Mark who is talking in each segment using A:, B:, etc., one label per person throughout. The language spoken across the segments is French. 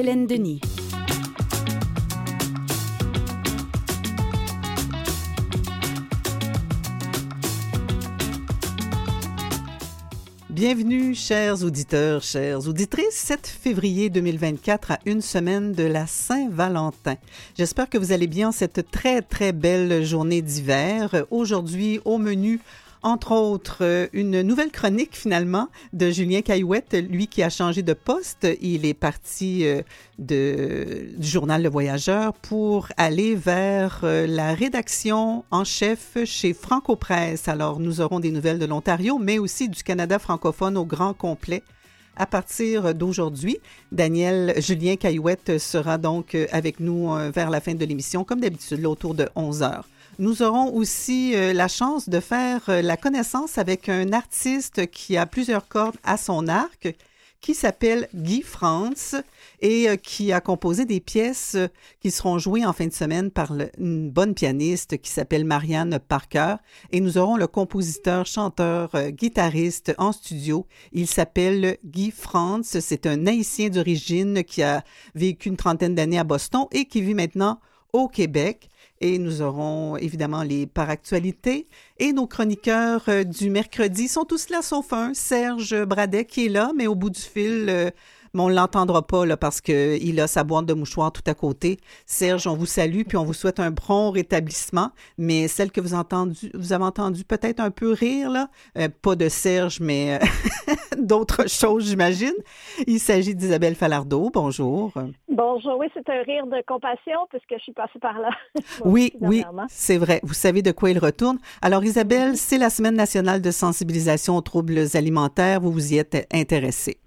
A: Hélène Denis.
B: Bienvenue, chers auditeurs, chères auditrices, 7 février 2024 à une semaine de la Saint-Valentin. J'espère que vous allez bien cette très, très belle journée d'hiver. Aujourd'hui, au menu, entre autres, euh, une nouvelle chronique finalement de Julien Caillouette, lui qui a changé de poste. Il est parti euh, du journal Le Voyageur pour aller vers euh, la rédaction en chef chez Franco Presse. Alors, nous aurons des nouvelles de l'Ontario, mais aussi du Canada francophone au grand complet. À partir d'aujourd'hui, Daniel Julien Caillouette sera donc avec nous vers la fin de l'émission, comme d'habitude, autour de 11 heures. Nous aurons aussi euh, la chance de faire euh, la connaissance avec un artiste qui a plusieurs cordes à son arc, qui s'appelle Guy Franz et euh, qui a composé des pièces qui seront jouées en fin de semaine par une bonne pianiste qui s'appelle Marianne Parker. Et nous aurons le compositeur, chanteur, guitariste en studio. Il s'appelle Guy Franz. C'est un haïtien d'origine qui a vécu une trentaine d'années à Boston et qui vit maintenant au Québec. Et nous aurons évidemment les par actualités. Et nos chroniqueurs euh, du mercredi sont tous là sauf un, Serge Bradet qui est là, mais au bout du fil, euh, mais on l'entendra pas là, parce qu'il a sa boîte de mouchoirs tout à côté. Serge, on vous salue, puis on vous souhaite un bon rétablissement. Mais celle que vous, entendu, vous avez entendu peut-être un peu rire, là, euh, pas de Serge, mais euh, d'autres choses, j'imagine. Il s'agit d'Isabelle Falardeau. Bonjour.
C: Bonjour. Oui, c'est un rire de compassion, puisque je suis passée par là.
B: oui, oui, c'est vrai. Vous savez de quoi il retourne. Alors, Isabelle, c'est la Semaine nationale de sensibilisation aux troubles alimentaires. Vous vous y êtes intéressée.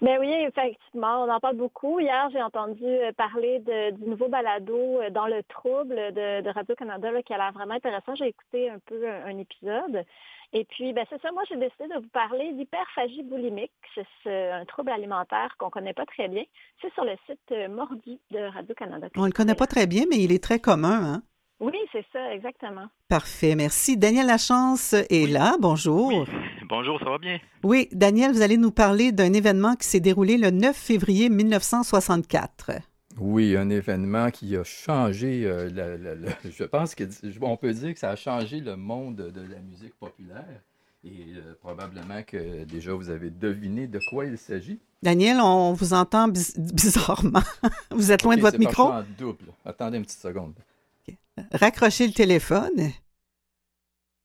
C: Ben oui, effectivement, on en parle beaucoup. Hier, j'ai entendu euh, parler du nouveau balado euh, dans le trouble de, Radio-Canada qui a l'air vraiment intéressant. J'ai écouté un peu un, épisode. Et puis, ben c'est ça, moi j'ai décidé de vous parler d'hyperphagie boulimique. C'est un trouble alimentaire qu'on ne connaît pas très bien. C'est sur le site euh, Mordi de Radio-Canada.
B: On ne le connaît pas très bien, mais il est très commun. Hein?
C: Oui, c'est ça, exactement.
B: Parfait, merci. Daniel Lachance est là. Bonjour.
D: Bonjour, ça va bien?
B: Oui, Daniel, vous allez nous parler d'un événement qui s'est déroulé le 9 février 1964.
E: Oui, un événement qui a changé, euh, je pense qu'on peut dire que ça a changé le monde de la musique populaire. Et euh, probablement que déjà vous avez deviné de quoi il s'agit.
B: Daniel, on vous entend bizarrement. vous êtes loin de votre micro?
E: En double. Attendez une petite seconde
B: raccrochez le téléphone,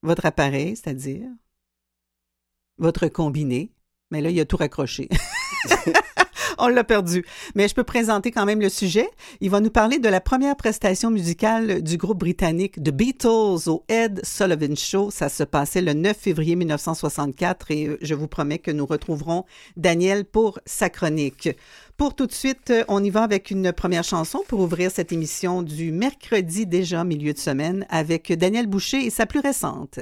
B: votre appareil, c'est-à-dire votre combiné. Mais là, il a tout raccroché. On l'a perdu. Mais je peux présenter quand même le sujet. Il va nous parler de la première prestation musicale du groupe britannique The Beatles au Ed Sullivan Show. Ça se passait le 9 février 1964 et euh, je vous promets que nous retrouverons Daniel pour sa chronique. Pour tout de suite, euh, on y va avec une première chanson pour ouvrir cette émission du mercredi déjà milieu de semaine avec Daniel Boucher et sa plus récente.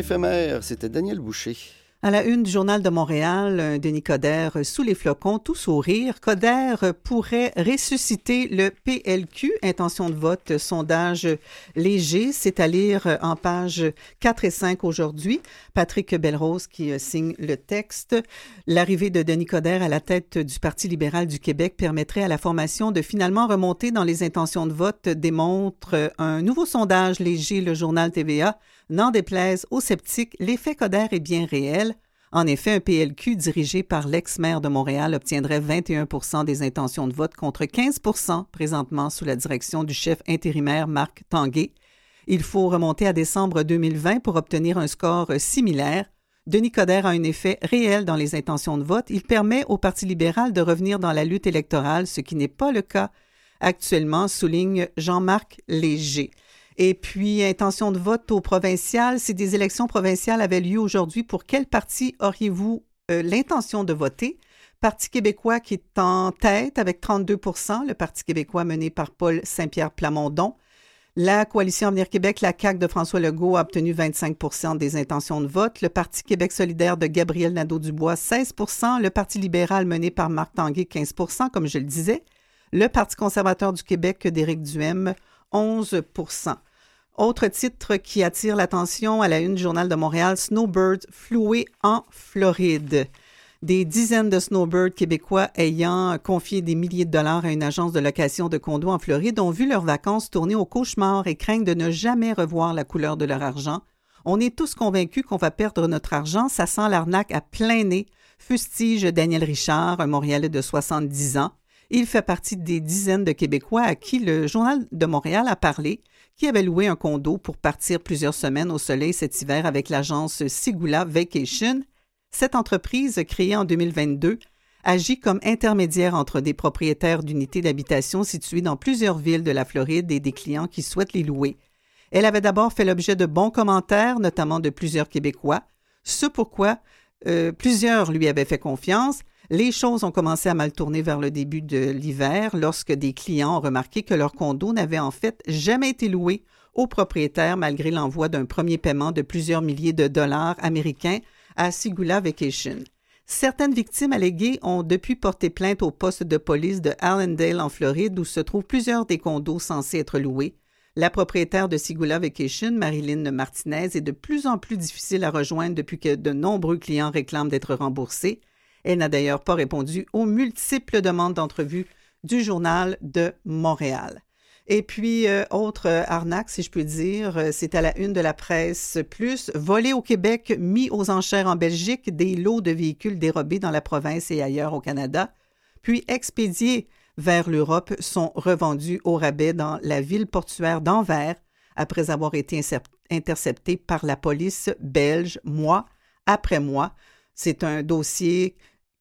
A: Éphémère, c'était Daniel Boucher.
B: À la une du Journal de Montréal, Denis Coderre sous les flocons, tout sourire. Coderre pourrait ressusciter le PLQ. Intention de vote, sondage léger. C'est à lire en page 4 et 5 aujourd'hui. Patrick Belrose qui signe le texte. L'arrivée de Denis Coderre à la tête du Parti libéral du Québec permettrait à la formation de finalement remonter dans les intentions de vote, démontre un nouveau sondage léger, le journal TVA. N'en déplaise aux sceptiques, l'effet Coder est bien réel. En effet, un PLQ dirigé par l'ex-maire de Montréal obtiendrait 21% des intentions de vote contre 15% présentement sous la direction du chef intérimaire Marc Tanguay. Il faut remonter à décembre 2020 pour obtenir un score similaire. Denis Coderre a un effet réel dans les intentions de vote. Il permet au Parti libéral de revenir dans la lutte électorale, ce qui n'est pas le cas actuellement, souligne Jean-Marc Léger. Et puis, intention de vote au provincial. Si des élections provinciales avaient lieu aujourd'hui, pour quel parti auriez-vous euh, l'intention de voter? Parti québécois qui est en tête avec 32% le Parti québécois mené par Paul Saint-Pierre Plamondon. La coalition Avenir Québec, la CAQ de François Legault a obtenu 25% des intentions de vote. Le Parti Québec solidaire de Gabriel Nadeau-Dubois, 16% Le Parti libéral mené par Marc Tanguay, 15% comme je le disais. Le Parti conservateur du Québec d'Éric Duhem, 11 autre titre qui attire l'attention à la une du Journal de Montréal, Snowbirds floués en Floride. Des dizaines de snowbirds québécois ayant confié des milliers de dollars à une agence de location de condos en Floride ont vu leurs vacances tourner au cauchemar et craignent de ne jamais revoir la couleur de leur argent. On est tous convaincus qu'on va perdre notre argent, ça sent l'arnaque à plein nez, fustige Daniel Richard, un Montréalais de 70 ans. Il fait partie des dizaines de Québécois à qui le Journal de Montréal a parlé qui avait loué un condo pour partir plusieurs semaines au soleil cet hiver avec l'agence Sigula Vacation. Cette entreprise, créée en 2022, agit comme intermédiaire entre des propriétaires d'unités d'habitation situées dans plusieurs villes de la Floride et des clients qui souhaitent les louer. Elle avait d'abord fait l'objet de bons commentaires, notamment de plusieurs Québécois, ce pourquoi euh, plusieurs lui avaient fait confiance, les choses ont commencé à mal tourner vers le début de l'hiver lorsque des clients ont remarqué que leur condo n'avait en fait jamais été loué aux propriétaires malgré l'envoi d'un premier paiement de plusieurs milliers de dollars américains à Sigula Vacation. Certaines victimes alléguées ont depuis porté plainte au poste de police de Allendale en Floride où se trouvent plusieurs des condos censés être loués. La propriétaire de Sigula Vacation, Marilyn Martinez, est de plus en plus difficile à rejoindre depuis que de nombreux clients réclament d'être remboursés. Elle n'a d'ailleurs pas répondu aux multiples demandes d'entrevue du Journal de Montréal. Et puis, euh, autre arnaque, si je peux dire, euh, c'est à la une de la presse plus. Volé au Québec, mis aux enchères en Belgique, des lots de véhicules dérobés dans la province et ailleurs au Canada, puis expédiés vers l'Europe, sont revendus au rabais dans la ville portuaire d'Anvers après avoir été interceptés par la police belge mois après mois. C'est un dossier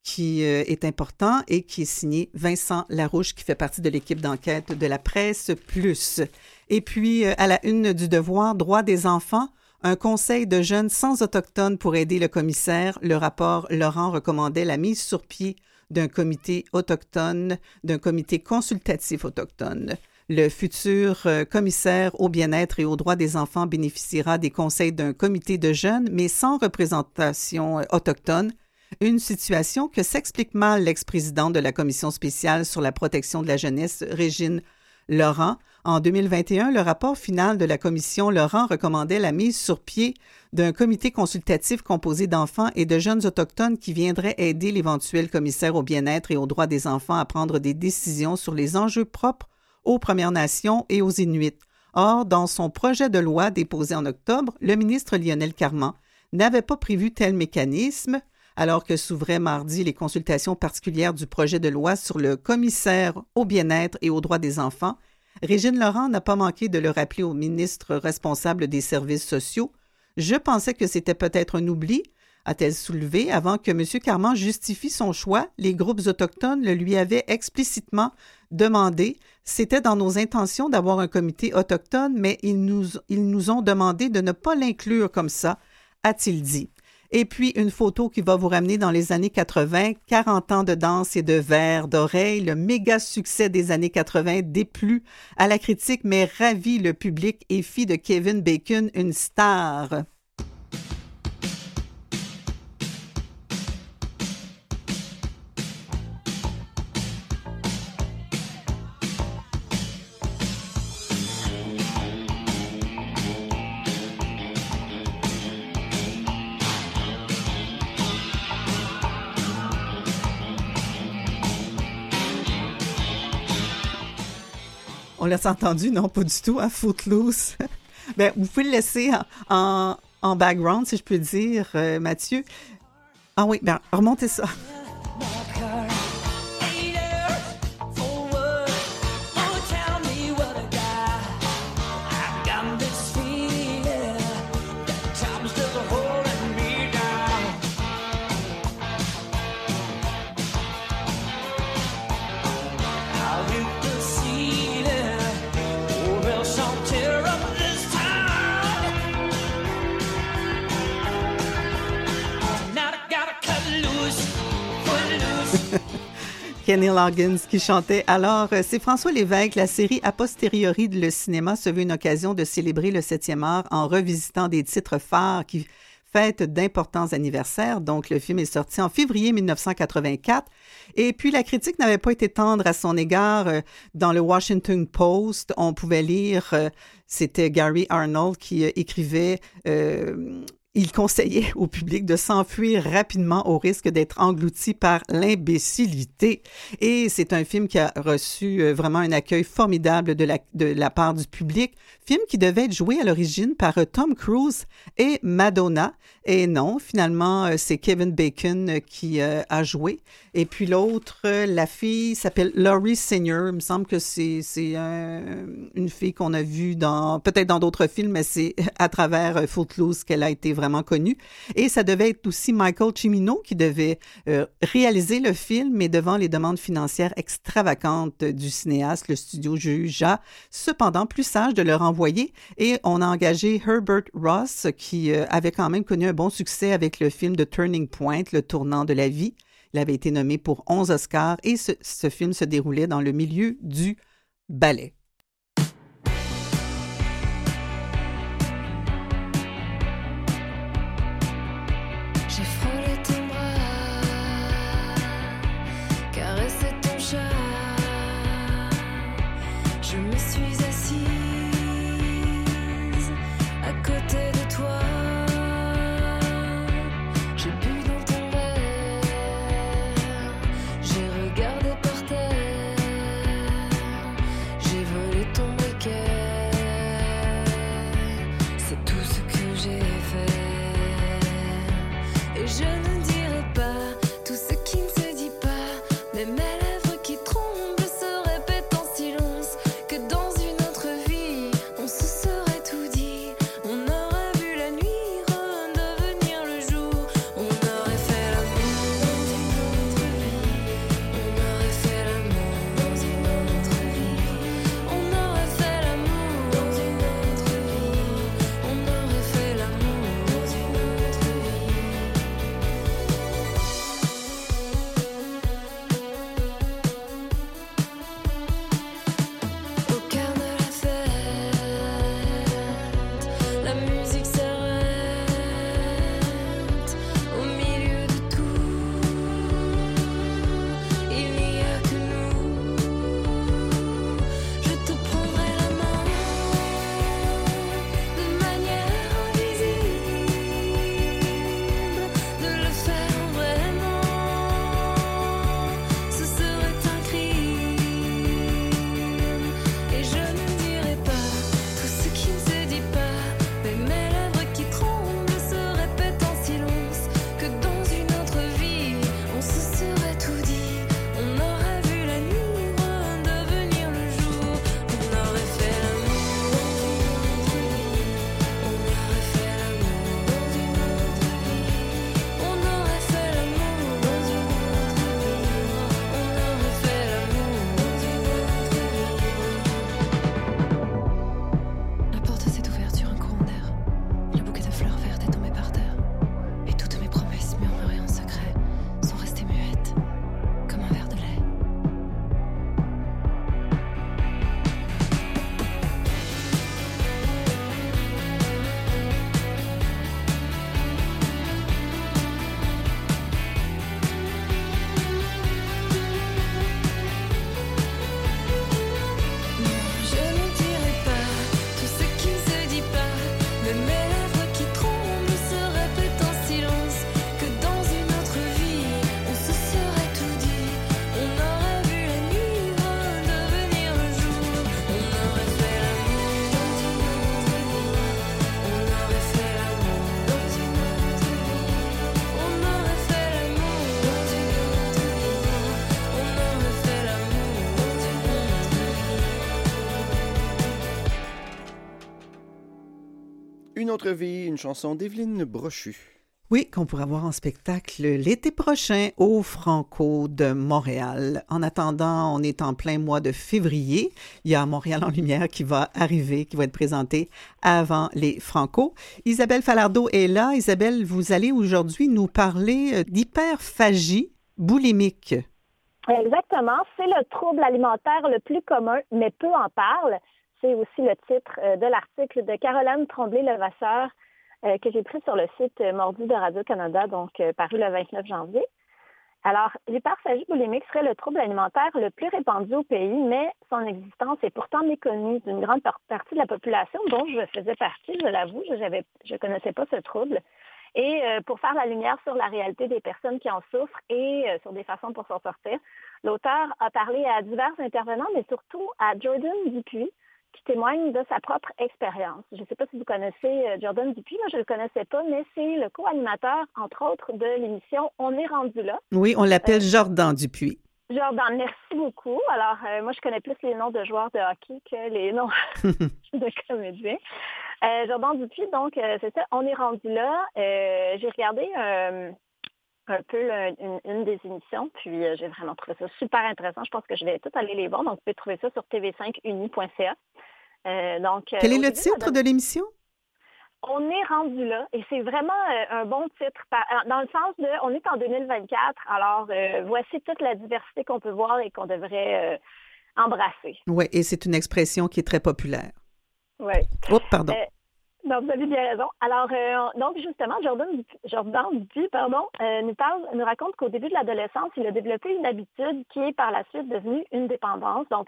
B: qui euh, est important et qui est signé Vincent Larouche, qui fait partie de l'équipe d'enquête de la presse plus. Et puis, euh, à la une du devoir, droit des enfants, un conseil de jeunes sans autochtones pour aider le commissaire. Le rapport Laurent recommandait la mise sur pied d'un comité autochtone, d'un comité consultatif autochtone. Le futur euh, commissaire au bien-être et aux droits des enfants bénéficiera des conseils d'un comité de jeunes, mais sans représentation autochtone, une situation que s'explique mal l'ex-présidente de la Commission spéciale sur la protection de la jeunesse, Régine Laurent. En 2021, le rapport final de la Commission Laurent recommandait la mise sur pied d'un comité consultatif composé d'enfants et de jeunes autochtones qui viendraient aider l'éventuel commissaire au bien-être et aux droits des enfants à prendre des décisions sur les enjeux propres aux Premières Nations et aux Inuits. Or, dans son projet de loi déposé en octobre, le ministre Lionel Carman n'avait pas prévu tel mécanisme alors que s'ouvraient mardi les consultations particulières du projet de loi sur le commissaire au bien-être et aux droits des enfants, Régine Laurent n'a pas manqué de le rappeler au ministre responsable des services sociaux. Je pensais que c'était peut-être un oubli, a-t-elle soulevé, avant que M. Carman justifie son choix. Les groupes autochtones le lui avaient explicitement demandé. C'était dans nos intentions d'avoir un comité autochtone, mais ils nous, ils nous ont demandé de ne pas l'inclure comme ça, a-t-il dit. Et puis une photo qui va vous ramener dans les années 80, 40 ans de danse et de verre d'oreille, le méga succès des années 80 déplut à la critique mais ravit le public et fit de Kevin Bacon une star. On l'a entendu, non, pas du tout, à Footloose. ben, vous pouvez le laisser en, en, background, si je peux dire, euh, Mathieu. Ah oui, ben, remontez ça. Kenny Loggins qui chantait. Alors, euh, c'est François Lévesque. La série A posteriori de Le cinéma se veut une occasion de célébrer le 7e art en revisitant des titres phares qui fêtent d'importants anniversaires. Donc, le film est sorti en février 1984. Et puis, la critique n'avait pas été tendre à son égard. Euh, dans le Washington Post, on pouvait lire, euh, c'était Gary Arnold qui écrivait il conseillait au public de s'enfuir rapidement au risque d'être englouti par l'imbécilité. Et c'est un film qui a reçu euh, vraiment un accueil formidable de la, de la part du public. Film qui devait être joué à l'origine par euh, Tom Cruise et Madonna. Et non, finalement, euh, c'est Kevin Bacon qui a joué. Et puis l'autre, la fille s'appelle Laurie Senior. Il me semble que c'est une fille qu'on a vue dans, peut-être dans d'autres films, mais c'est à travers Footloose qu'elle a été vraiment connu. Et ça devait être aussi Michael Cimino qui devait euh, réaliser le film, mais devant les demandes financières extravagantes du cinéaste, le studio jugea cependant plus sage de le renvoyer et on a engagé Herbert Ross qui euh, avait quand même connu un bon succès avec le film de Turning Point, Le tournant de la vie. Il avait été nommé pour 11 Oscars et ce film se déroulait dans le milieu du ballet.
A: Une autre vie, une chanson d'Evelyne Brochu.
B: Oui, qu'on pourra voir en spectacle l'été prochain au Franco de Montréal. En attendant, on est en plein mois de février. Il y a Montréal en lumière qui va arriver, qui va être présenté avant les Franco. Isabelle Falardeau est là. Isabelle, vous allez aujourd'hui nous parler euh, d'hyperphagie boulimique.
C: Exactement. C'est le trouble alimentaire le plus commun, mais peu en parlent. C'est aussi le titre euh, de l'article de Caroline Tremblay-Levasseur euh, que j'ai pris sur le site euh, Mordu de Radio-Canada, donc paru le 29 janvier. Alors, l'hyperphagie boulimique serait le trouble alimentaire le plus répandu au pays, mais son existence est pourtant méconnue d'une grande partie de la population dont je faisais partie, je l'avoue, je ne connaissais pas ce trouble. Et pour faire la lumière sur la réalité des personnes qui en souffrent et sur des façons pour s'en sortir, l'auteur a parlé à divers intervenants, mais surtout à Jordan Dupuis, qui témoigne de sa propre expérience. Je ne sais pas si vous connaissez euh, Jordan Dupuis, moi je ne le connaissais pas, mais c'est le co-animateur, entre autres, de l'émission On est rendu là.
B: Oui, on l'appelle euh, Jordan Dupuis.
C: Jordan, merci beaucoup. Alors, euh, moi, je connais plus les noms de joueurs de hockey que les noms de comédiens. Jordan Dupuis, donc, c'est ça, on est rendu là. J'ai regardé un peu une, des émissions, puis j'ai vraiment trouvé ça super intéressant. Je pense que je vais tout aller les voir. Donc, vous pouvez trouver ça sur tv5uni.ca.
B: Euh, donc, euh, Quel est le titre de l'émission?
C: On est rendu là et c'est vraiment euh, un bon titre dans le sens de on est en 2024, alors voici toute la diversité qu'on peut voir et qu'on devrait embrasser.
B: Oui, et c'est une expression qui est très populaire.
C: Oui.
B: Oh, pardon.
C: Donc, vous avez bien raison. Alors, donc, justement, Jordan, pardon, nous, raconte qu'au début de l'adolescence, il a développé une habitude qui est par la suite devenue une dépendance. Donc,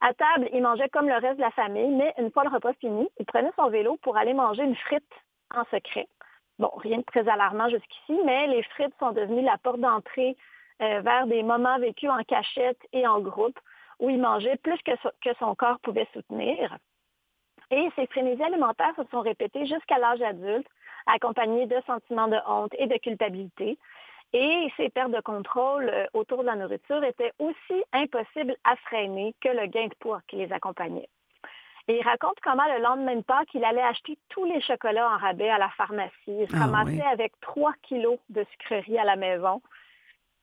C: à table, il mangeait comme le reste de la famille, mais une fois le repas fini, il prenait son vélo pour aller manger une frite en secret. Bon, rien de très alarmant jusqu'ici, mais les frites sont devenues la porte d'entrée euh, vers des moments vécus en cachette et en groupe, où il mangeait plus que son corps pouvait soutenir. Et ces frénésies alimentaires se sont répétées jusqu'à l'âge adulte, accompagnés de sentiments de honte et de culpabilité. Et ces pertes de contrôle euh, autour de la nourriture étaient aussi impossibles à freiner que le gain de poids qui les accompagnait. Et il raconte comment le lendemain de Pâques, il allait acheter tous les chocolats en rabais à la pharmacie. Il se ah ramassait avec 3 kilos de sucreries à la maison.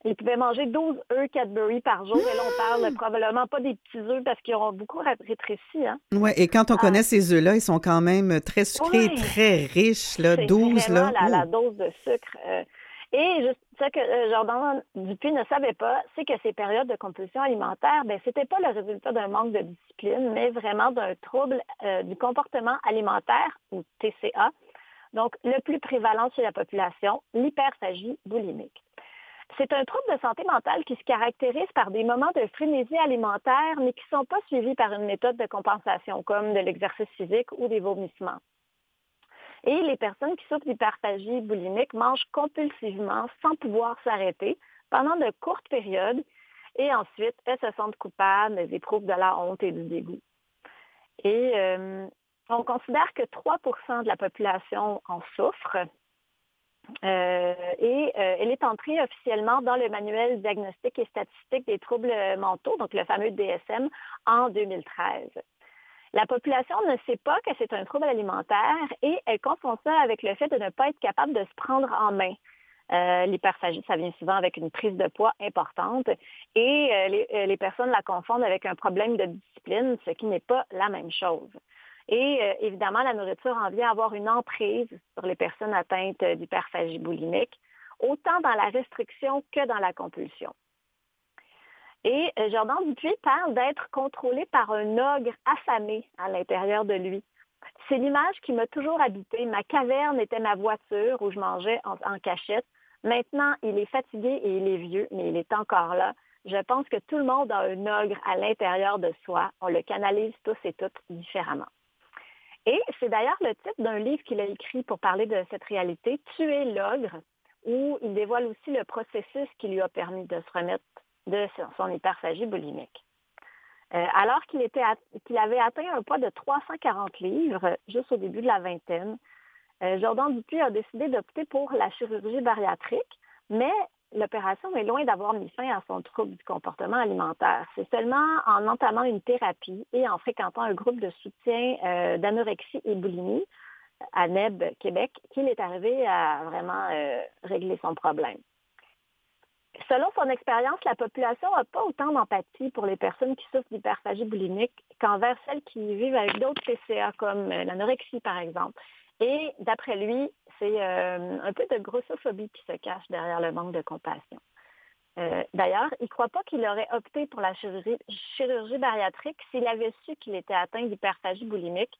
C: Il pouvait manger 12 œufs Cadbury par jour. Et là, on parle probablement pas des petits œufs parce qu'ils auront beaucoup rétréci. Hein?
B: Oui, et quand on ah. connaît ces œufs-là, ils sont quand même très sucrés, très riches. Là, 12, là.
C: La, la, dose de sucre. Euh, et juste ce que euh, Jordan Dupuis ne savait pas, c'est que ces périodes de compulsion alimentaire, ben, ce n'était pas le résultat d'un manque de discipline, mais vraiment d'un trouble euh, du comportement alimentaire, ou TCA, donc le plus prévalent chez la population, l'hyperphagie boulimique. C'est un trouble de santé mentale qui se caractérise par des moments de frénésie alimentaire, mais qui ne sont pas suivis par une méthode de compensation comme de l'exercice physique ou des vomissements. Et les personnes qui souffrent d'hyperphagie boulimique mangent compulsivement sans pouvoir s'arrêter pendant de courtes périodes et ensuite elles se sentent coupables, elles éprouvent de la honte et du dégoût. Et euh, on considère que 3% de la population en souffre. Euh, et euh, elle est entrée officiellement dans le manuel diagnostic et statistique des troubles mentaux, donc le fameux DSM, en 2013. La population ne sait pas que c'est un trouble alimentaire et elle confond ça avec le fait de ne pas être capable de se prendre en main. Euh, l'hyperphagie, ça vient souvent avec une prise de poids importante et euh, euh, les, personnes la confondent avec un problème de discipline, ce qui n'est pas la même chose. Et évidemment, la nourriture en vient avoir une emprise sur les personnes atteintes d'hyperphagie boulimique, autant dans la restriction que dans la compulsion. Et euh, Jordan Dupuis parle d'être contrôlé par un ogre affamé à l'intérieur de lui. C'est l'image qui m'a toujours habité. Ma caverne était ma voiture où je mangeais en, cachette. Maintenant, il est fatigué et il est vieux, mais il est encore là. Je pense que tout le monde a un ogre à l'intérieur de soi. On le canalise tous et toutes différemment. Et c'est d'ailleurs le titre d'un livre qu'il a écrit pour parler de cette réalité, Tuer l'ogre, où il dévoile aussi le processus qui lui a permis de se remettre de son hyperphagie boulimique. Euh, alors qu'il avait atteint un poids de 340 livres juste au début de la vingtaine, euh, Jordan Dupuis a décidé d'opter pour la chirurgie bariatrique, mais l'opération est loin d'avoir mis fin à son trouble du comportement alimentaire. C'est seulement en entamant une thérapie et en fréquentant un groupe de soutien euh, d'anorexie et boulimie à NEB Québec qu'il est arrivé à vraiment régler son problème. Selon son expérience, la population n'a pas autant d'empathie pour les personnes qui souffrent d'hyperphagie boulimique qu'envers celles qui vivent avec d'autres TCA, comme l'anorexie, par exemple. Et d'après lui, c'est un peu de grossophobie qui se cache derrière le manque de compassion. Euh, d'ailleurs, il ne croit pas qu'il aurait opté pour la chirurgie, bariatrique s'il avait su qu'il était atteint d'hyperphagie boulimique.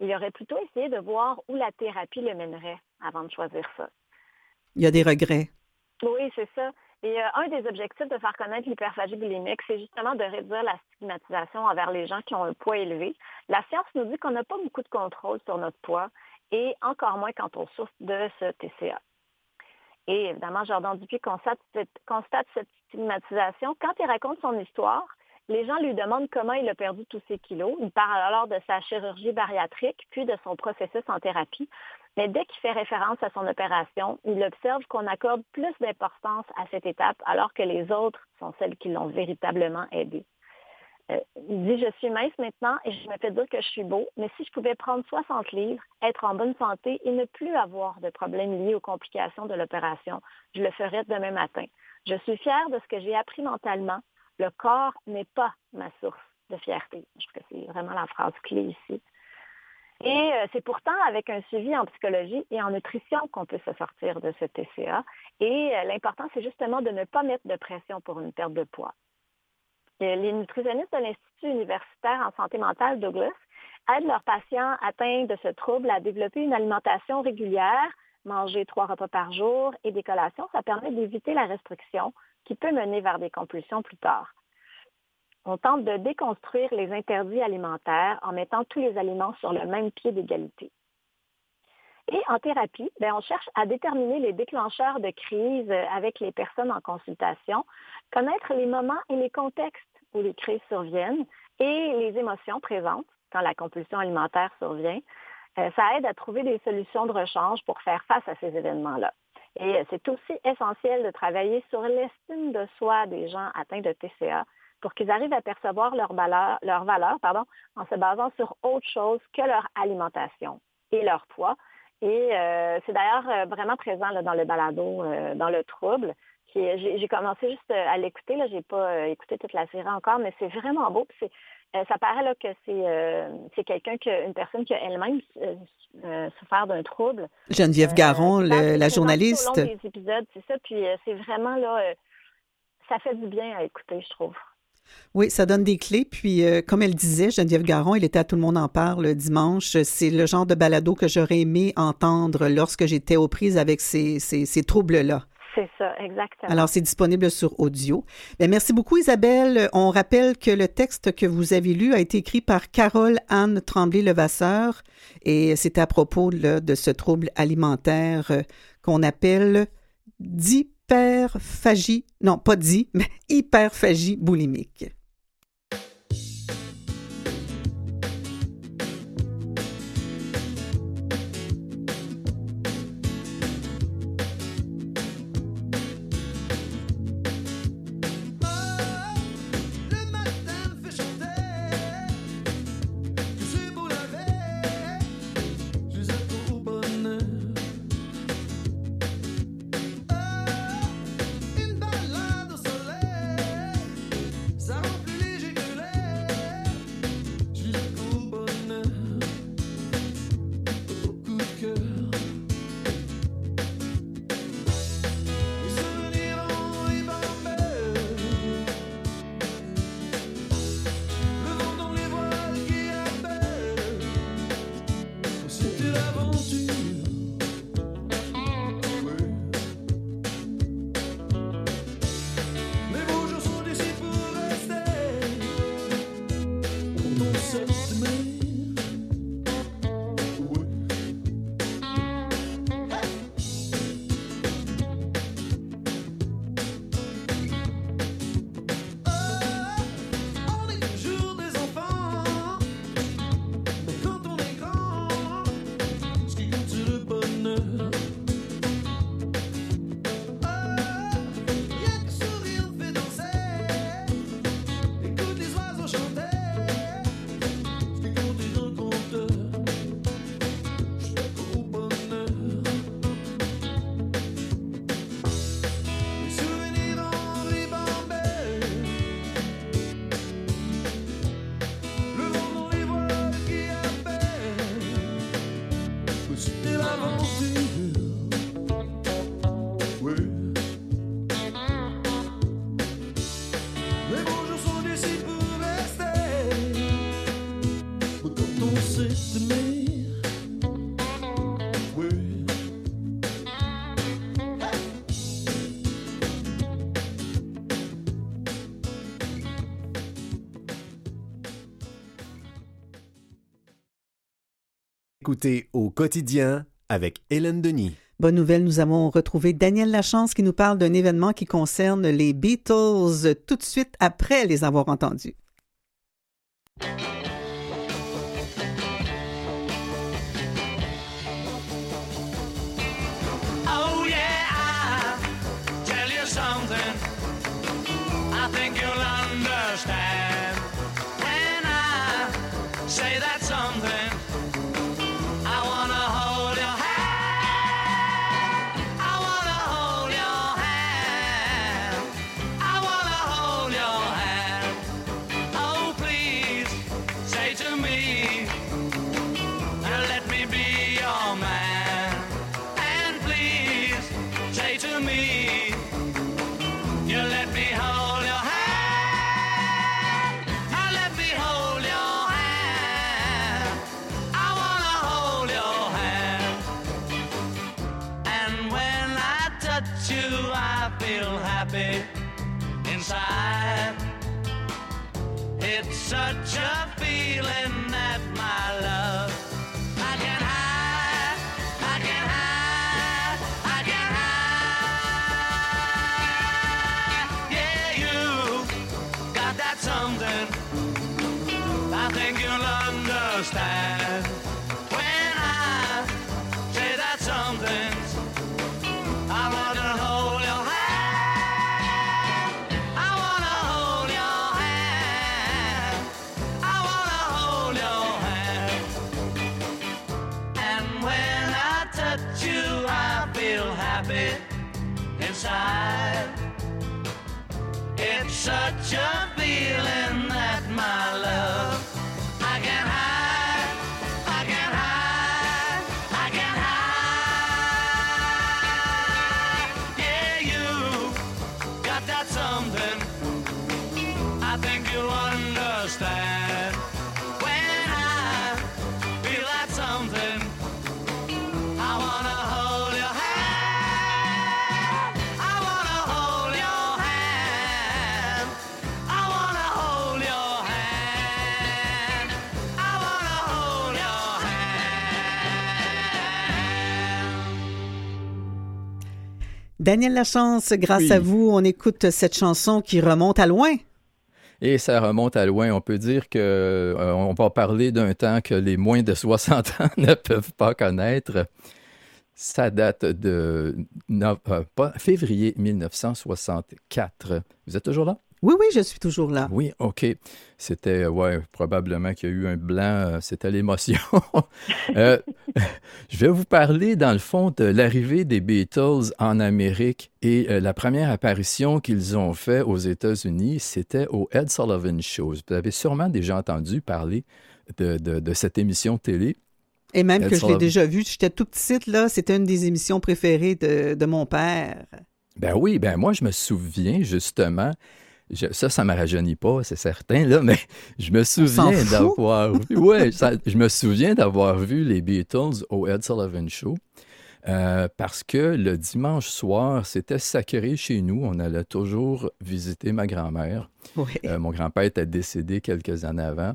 C: Il aurait plutôt essayé de voir où la thérapie le mènerait avant de choisir ça.
B: Il y a des regrets.
C: Oui, c'est ça. Et euh, un des objectifs de faire connaître l'hyperphagie boulimique, c'est justement de réduire la stigmatisation envers les gens qui ont un poids élevé. La science nous dit qu'on n'a pas beaucoup de contrôle sur notre poids et encore moins quand on souffre de ce TCA. Et évidemment, Jordan Dupuis constate cette, constate cette stigmatisation. Quand il raconte son histoire, les gens lui demandent comment il a perdu tous ses kilos. Il parle alors de sa chirurgie bariatrique, puis de son processus en thérapie. Mais dès qu'il fait référence à son opération, il observe qu'on accorde plus d'importance à cette étape alors que les autres sont celles qui l'ont véritablement aidé. Euh, il dit, je suis mince maintenant et je me fais dire que je suis beau, mais si je pouvais prendre 60 livres, être en bonne santé et ne plus avoir de problèmes liés aux complications de l'opération, je le ferais demain matin. Je suis fière de ce que j'ai appris mentalement. Le corps n'est pas ma source de fierté. Je crois que c'est vraiment la phrase clé ici. Et euh, c'est pourtant avec un suivi en psychologie et en nutrition qu'on peut se sortir de ce TCA. Et euh, l'important, c'est justement de ne pas mettre de pression pour une perte de poids. Les nutritionnistes de l'Institut universitaire en santé mentale Douglas aident leurs patients atteints de ce trouble à développer une alimentation régulière, manger trois repas par jour et des collations. Ça permet d'éviter la restriction qui peut mener vers des compulsions plus tard. On tente de déconstruire les interdits alimentaires en mettant tous les aliments sur le même pied d'égalité. Et en thérapie, ben, on cherche à déterminer les déclencheurs de crise avec les personnes en consultation, connaître les moments et les contextes où les crises surviennent et les émotions présentes quand la compulsion alimentaire survient. Euh, ça aide à trouver des solutions de rechange pour faire face à ces événements-là. Et c'est aussi essentiel de travailler sur l'estime de soi des gens atteints de TCA pour qu'ils arrivent à percevoir leur valeur, leur valeur pardon, en se basant sur autre chose que leur alimentation et leur poids et euh, c'est d'ailleurs euh, vraiment présent dans le balado, euh, dans le trouble. J'ai commencé juste à l'écouter, là, j'ai pas écouté toute la série encore, mais c'est vraiment beau. ça paraît là, que c'est quelqu'un, une personne qui a elle-même souffert d'un trouble.
B: Geneviève Garon, la journaliste.
C: Au long des épisodes, c'est ça. Puis c'est vraiment là, ça fait du bien à écouter, je trouve.
B: Oui, ça donne des clés. Puis, euh, comme elle disait, Geneviève Garon, il était à Tout le monde en parle dimanche. C'est le genre de balado que j'aurais aimé entendre lorsque j'étais aux prises avec ces, ces, troubles-là.
C: C'est ça, exactement.
B: Alors, c'est disponible sur audio. Bien, merci beaucoup, Isabelle. On rappelle que le texte que vous avez lu a été écrit par Carole Anne Tremblay-Levasseur et c'est à propos de ce trouble alimentaire euh, qu'on appelle dit hyperphagie, non pas dit, mais hyperphagie boulimique.
D: Au quotidien avec Hélène Denis.
F: Bonne nouvelle, nous avons retrouvé Daniel Lachance qui nous parle d'un événement qui concerne les Beatles tout de suite après les avoir entendus. Daniel Lachance, grâce
E: Oui.
F: à vous, on écoute cette chanson qui remonte à loin.
E: Et ça remonte à loin. On peut dire que euh, on va parler d'un temps que les moins de 60 ans ne peuvent pas connaître. Ça date de no- euh, pas- février 1964. Vous êtes toujours là?
F: Oui, oui, je suis toujours là.
E: Oui, OK. C'était, ouais, probablement qu'il y a eu un blanc. euh, C'était l'émotion. Euh, je vais vous parler, dans le fond, de l'arrivée des Beatles en Amérique et euh, la première apparition qu'ils ont fait aux États-Unis, c'était au Ed Sullivan Show. Vous avez sûrement déjà entendu parler de, de- de cette émission télé.
F: Et même
E: Ed
F: que je l'ai déjà vu, j'étais tout petite, là, c'était une des émissions préférées de, de mon père.
E: Ben oui, ben moi, je me souviens justement. Je- ça, ça ne me rajeunit pas, c'est certain, là, mais je me souviens d'avoir vu. Ouais, ça- je me souviens d'avoir vu les Beatles au Ed Sullivan Show. euh, parce que le dimanche soir, c'était sacré chez nous. On allait toujours visiter ma grand-mère.
F: Oui.
E: Euh, mon grand-père était décédé quelques années avant.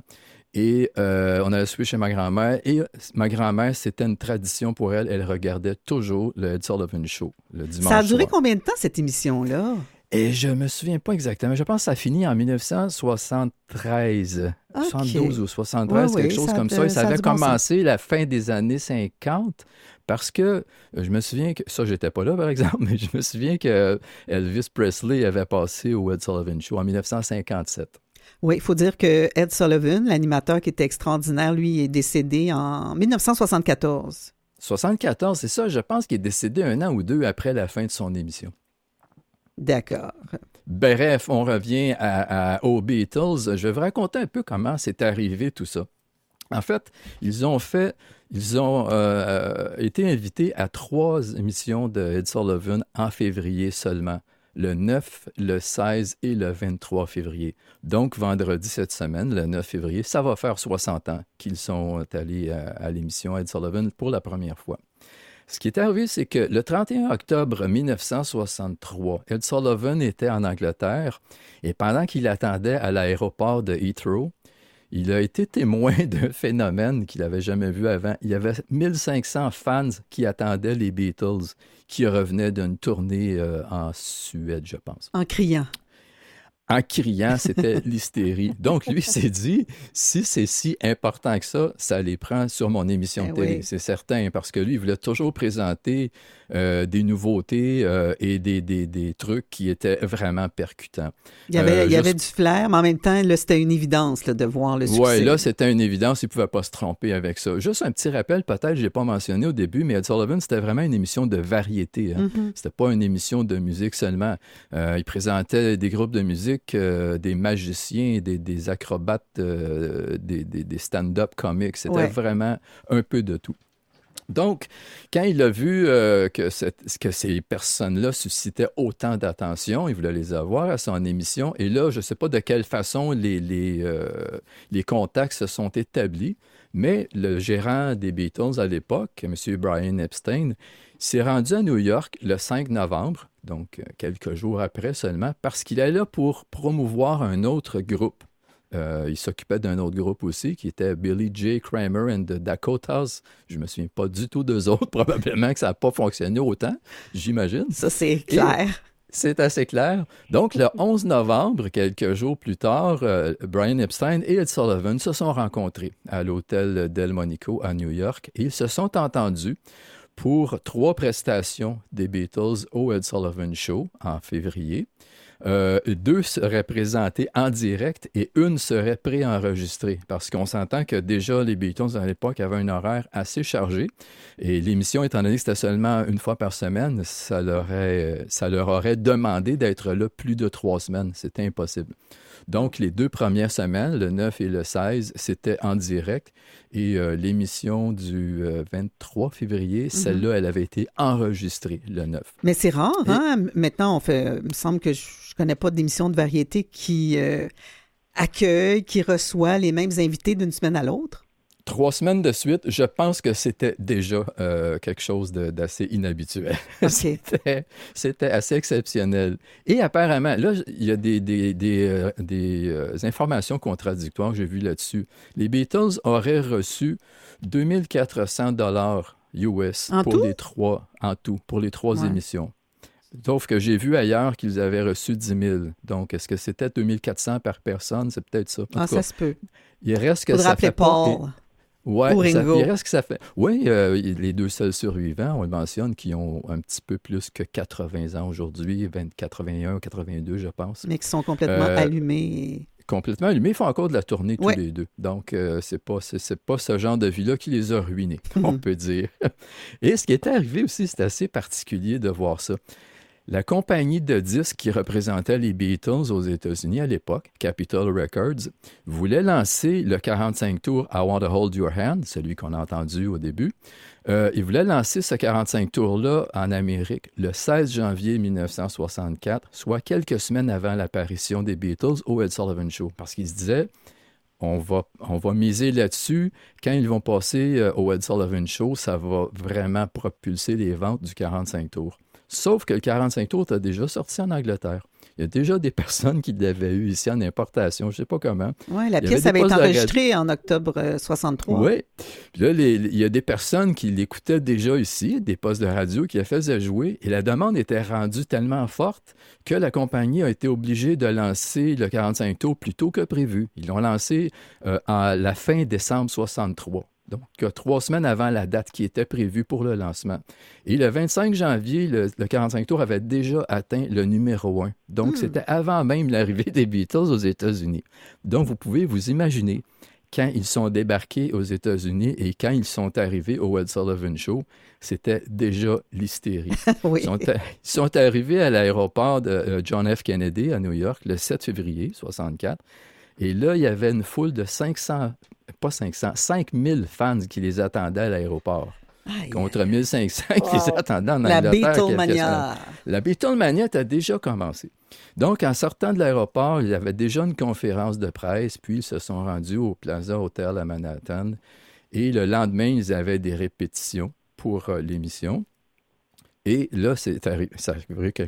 E: Et euh, on allait souper chez ma grand-mère. Et ma grand-mère, c'était une tradition pour elle. Elle regardait toujours le Ed Sullivan Show le dimanche
F: Ça a duré
E: soir.
F: combien de temps, cette émission-là?
E: Et je me souviens pas exactement. Je pense que ça finit en 1973.
F: Ok.
E: 72 ou 73,
F: Ouais,
E: quelque chose comme
F: de-
E: ça. Et
F: ça
E: avait
F: bon
E: commencé la fin des années 50 parce que euh, je me souviens que, ça, j'étais pas là par exemple, mais je me souviens que Elvis Presley avait passé au Ed Sullivan Show en 1957.
F: Oui, il faut dire que Ed Sullivan, l'animateur qui était extraordinaire, lui, est décédé en 1974.
E: 74, c'est ça, je pense qu'il est décédé un an ou deux après la fin de son émission.
F: D'accord.
E: Bref, on revient aux Beatles. Je vais vous raconter un peu comment c'est arrivé tout ça. En fait, ils ont fait, ils ont euh, été invités à trois émissions de Ed Sullivan en février seulement, le 9, le 16 et le 23 février. Donc, vendredi cette semaine, le 9 février, ça va faire 60 ans qu'ils sont allés à, à l'émission Ed Sullivan pour la première fois. Ce qui est arrivé, c'est que le 31 octobre 1963, Ed Sullivan était en Angleterre et pendant qu'il attendait à l'aéroport de Heathrow, il a été témoin d'un phénomène qu'il n'avait jamais vu avant. Il y avait 1500 fans qui attendaient les Beatles, qui revenaient d'une tournée euh, en Suède, je pense.
B: En criant
E: en criant, c'était l'hystérie. Donc, lui s'est dit, si c'est si important que ça, ça les prend sur mon émission
B: Ben
E: de télé.
B: oui.
E: C'est certain, parce que lui, il voulait toujours présenter euh, des nouveautés euh, et des, des, des trucs qui étaient vraiment percutants.
B: Il y avait,
E: Euh,
B: il y avait du flair, mais en même temps, là, c'était une évidence là, de voir le succès.
E: Oui, là, c'était une évidence, il ne pouvait pas se tromper avec ça. Juste un petit rappel, peut-être, je l'ai pas mentionné au début, mais Ed Sullivan, c'était vraiment une émission de variété. Hein.
B: Mhm.
E: C'était pas une émission de musique seulement. Il présentait des groupes de musique, des magiciens, des, des acrobates, des, des- des stand-up comics. C'était
B: Ouais.
E: vraiment un peu de tout. Donc, quand il a vu euh, que, ces personnes-là suscitaient autant d'attention, il voulait les avoir à son émission. Et là, je ne sais pas de quelle façon les, les, euh, les contacts se sont établis, mais le gérant des Beatles à l'époque, M. Brian Epstein, s'est rendu à New York le 5 novembre, donc euh, quelques jours après seulement, parce qu'il est là pour promouvoir un autre groupe. Euh, il s'occupait d'un autre groupe aussi, qui était Billy J. Kramer and the Dakotas. Je me souviens pas du tout d'eux autres. Probablement que ça n'a pas fonctionné autant, j'imagine.
B: Ça, c'est clair.
E: C'est assez clair. Donc, le 11 novembre, quelques jours plus tard, euh, Brian Epstein et Ed Sullivan se sont rencontrés à l'hôtel Delmonico à New York et ils se sont entendus pour trois prestations des Beatles au Ed Sullivan Show en février. Euh, deux seraient présentées en direct et une serait préenregistrée parce qu'on s'entend que déjà les Beatles à l'époque avaient un horaire assez chargé et l'émission, étant donné que c'était seulement une fois par semaine, ça leur, ça leur aurait demandé d'être là plus de trois semaines. C'était impossible. Donc, les deux premières semaines, le 9 et le 16, c'était en direct. Et euh, l'émission du euh, 23 février, celle-là, elle avait été enregistrée le 9.
B: Mais c'est rare,
E: Et-
B: hein? Maintenant, on fait. Il me semble que je ne connais pas d'émission de variété qui euh, accueille, qui reçoit les mêmes invités d'une semaine à l'autre.
E: Trois semaines de suite, je pense que c'était déjà euh, quelque chose d'assez inhabituel. C'était- assez exceptionnel. Et apparemment, là, il y a des, des- des, euh, des, euh, informations contradictoires que j'ai vues là-dessus. Les Beatles auraient reçu 2400 dollars US
B: En
E: pour
B: tout?
E: les trois, en tout, pour les trois
B: Ouais.
E: émissions. Sauf que j'ai vu ailleurs qu'ils avaient reçu 10 000. Donc, est-ce que c'était 2400 par personne? C'est peut-être ça. En
B: Ah,
E: cas,
B: ça se peut.
E: il reste que
B: Faudra
E: ça fait pas-
B: Paul.
E: Ouais,
B: Ou
E: ça-
B: Ringo.
E: il reste que ça fait. Oui, euh, les deux seuls survivants, on le mentionne, qui ont un petit peu plus que 80 ans aujourd'hui, 20 81, 82, je pense.
B: Mais qui sont complètement
E: Euh,
B: allumés.
E: Complètement allumés, ils font encore de la tournée tous les deux. Donc, euh, c'est pas, c'est pas ce genre de vie-là qui les a ruinés, on peut dire. Et ce qui est arrivé aussi, c'est assez particulier de voir ça. La compagnie de disques qui représentait les Beatles aux États-Unis à l'époque, Capitol Records, voulait lancer le 45 tours I Want to Hold Your Hand, celui qu'on a entendu au début. Euh, ils voulaient lancer ce 45 tours-là en Amérique le 16 janvier 1964, soit quelques semaines avant l'apparition des Beatles au Ed Sullivan Show, parce qu'ils se disaient on va, on miser là-dessus. Quand ils vont passer euh, au Ed Sullivan Show, ça va vraiment propulser les ventes du 45 tours. Sauf que le 45 tours est déjà sorti en Angleterre. Il y a déjà des personnes qui l'avaient eu ici en importation, je ne sais pas comment.
B: Oui, la pièce
E: avait
B: été enregistrée en octobre euh, 63.
E: Oui. Puis là, les- il y a des personnes qui l'écoutaient déjà ici, des postes de radio qui la faisaient jouer, et la demande était rendue tellement forte que la compagnie a été obligée de lancer le 45 tours plus tôt que prévu. Ils l'ont lancé euh, à la fin décembre 63. Donc, trois semaines avant la date qui était prévue pour le lancement. Et le 25 janvier, le, le 45 tours avait déjà atteint le numéro 1. Donc,
B: Hmm.
E: c'était avant même l'arrivée des Beatles aux États-Unis. Donc, vous pouvez vous imaginer quand ils sont débarqués aux États-Unis et quand ils sont arrivés au Ed Sullivan Show, c'était déjà l'hystérie.
B: Oui.
E: Ils sont, ils sont arrivés à l'aéroport de euh, John F. Kennedy à New York le 7 février 64. Et là, il y avait une foule de 500, pas 500, 5000 fans qui les attendaient à l'aéroport.
B: Aïe.
E: Contre 1500 qui les
C: Wow.
E: attendaient en
B: La
E: Angleterre. semaines.
B: Beatlemania.
E: La Beatlemania a déjà commencé. Donc, en sortant de l'aéroport, il y avait déjà une conférence de presse, puis ils se sont rendus au Plaza Hotel à Manhattan. Et le lendemain, ils avaient des répétitions pour euh, l'émission. Et là, c'est arrivé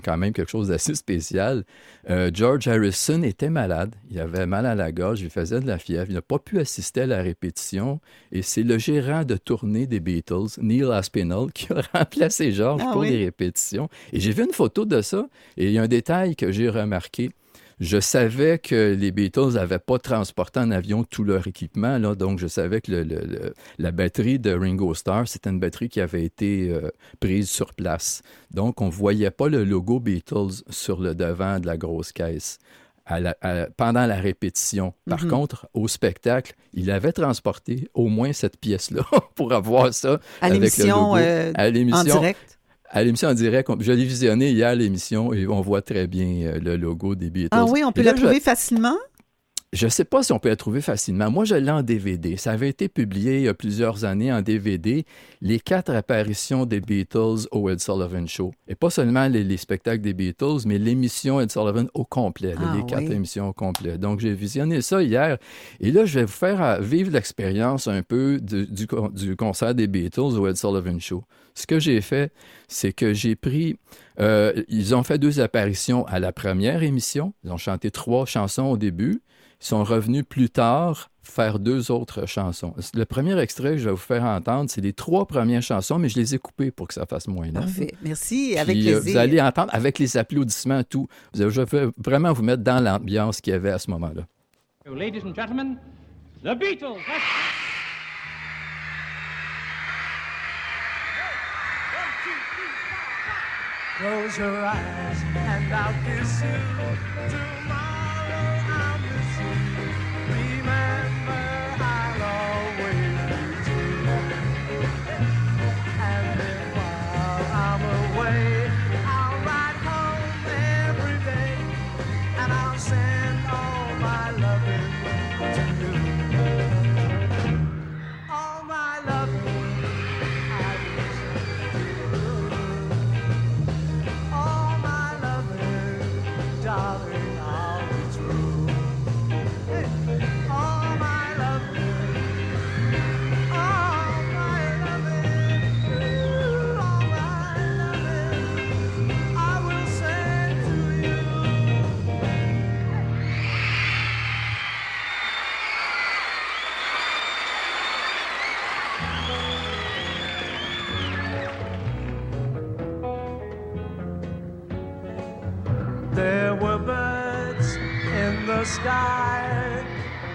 E: quand même quelque chose d'assez spécial. Euh, George Harrison était malade. Il avait mal à la gorge, il faisait de la fièvre. Il n'a pas pu assister à la répétition. Et c'est le gérant de tournée des Beatles, Neil Aspinall, qui a remplacé George
B: Ah
E: pour
B: oui?
E: les répétitions. Et j'ai vu une photo de ça. Et il y a un détail que j'ai remarqué. Je savais que les Beatles n'avaient pas transporté en avion tout leur équipement, là, donc je savais que le- le- le- la batterie de Ringo Starr, c'était une batterie qui avait été euh, prise sur place. Donc, on ne voyait pas le logo Beatles sur le devant de la grosse caisse. à la- à- pendant la répétition. Par
B: Mhm.
E: contre, au spectacle, il avait transporté au moins cette pièce-là pour avoir ça
B: À l'émission euh,
E: à
B: en
E: l'émission
B: direct.
E: À l'émission en direct. on- Je l'ai visionné hier, l'émission, et on voit très bien euh, le logo des Beatles.
B: Ah oui, on peut
E: je-
B: trouver facilement?
E: Je ne sais pas si on peut la trouver facilement. Moi, je l'ai en DVD. Ça avait été publié il y a plusieurs années en DVD. Les quatre apparitions des Beatles au Ed Sullivan Show. Et pas seulement les, les spectacles des Beatles, mais l'émission Ed Sullivan au complet.
B: Ah
E: les quatre émissions au complet. Donc, j'ai visionné ça hier. Et là, je vais vous faire euh, vivre l'expérience un peu du, du concert des Beatles au Ed Sullivan Show. Ce que j'ai fait, c'est que j'ai pris... euh, ils ont fait deux apparitions à la première émission. Ils ont chanté trois chansons au début. Ils sont revenus plus tard faire deux autres chansons. Le premier extrait que je vais vous faire entendre, c'est les trois premières chansons, mais je les ai coupées pour que ça fasse moins long.
B: Parfait. Merci,
E: Puis,
B: avec
E: euh,
B: plaisir.
E: Vous allez entendre avec les applaudissements, tout. Je vais vraiment vous mettre dans l'ambiance qu'il y avait à ce moment-là.
G: Ladies and gentlemen, the Beatles.
H: Close your eyes and I'll kiss you. Tomorrow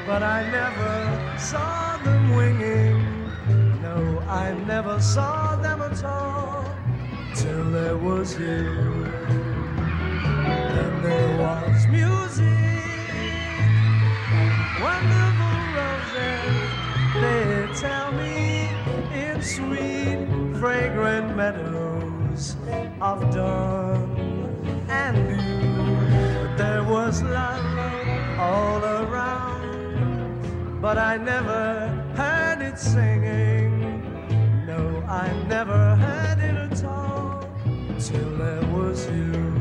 H: but I never saw them winging. No, I never saw them at all till there was you. Then there was music, wonderful roses. They tell me in sweet, fragrant meadows of dawn and dew. There was love all around, but I never heard it singing. No, I never heard it at all till there was you.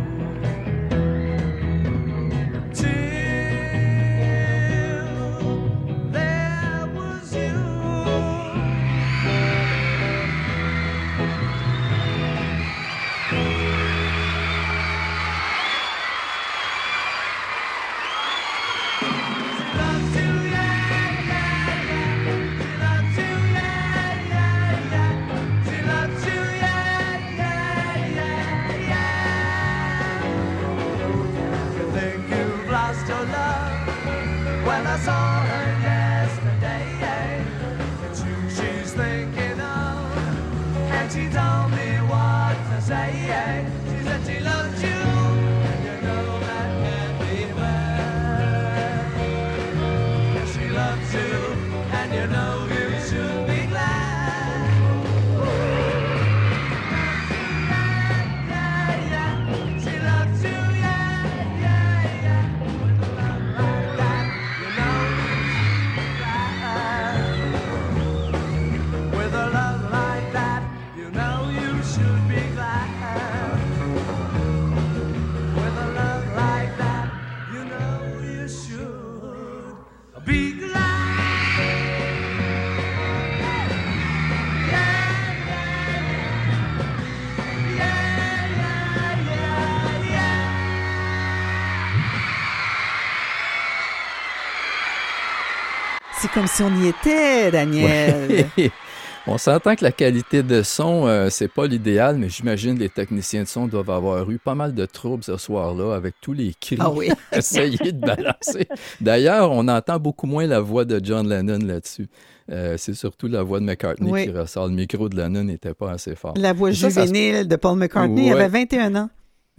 B: Comme si on y était, Daniel.
E: Ouais. On s'entend que la qualité de son, euh, c'est pas l'idéal, mais j'imagine les techniciens de son doivent avoir eu pas mal de troubles ce soir-là avec tous les cris.
B: Ah oui.
E: Essayer de balancer. D'ailleurs, on entend beaucoup moins la voix de John Lennon là-dessus. Euh, c'est surtout la voix de McCartney
B: Oui.
E: qui ressort. Le micro de Lennon n'était pas assez fort.
B: La voix
E: ça se-
B: juvénile de Paul McCartney, il avait 21 ans.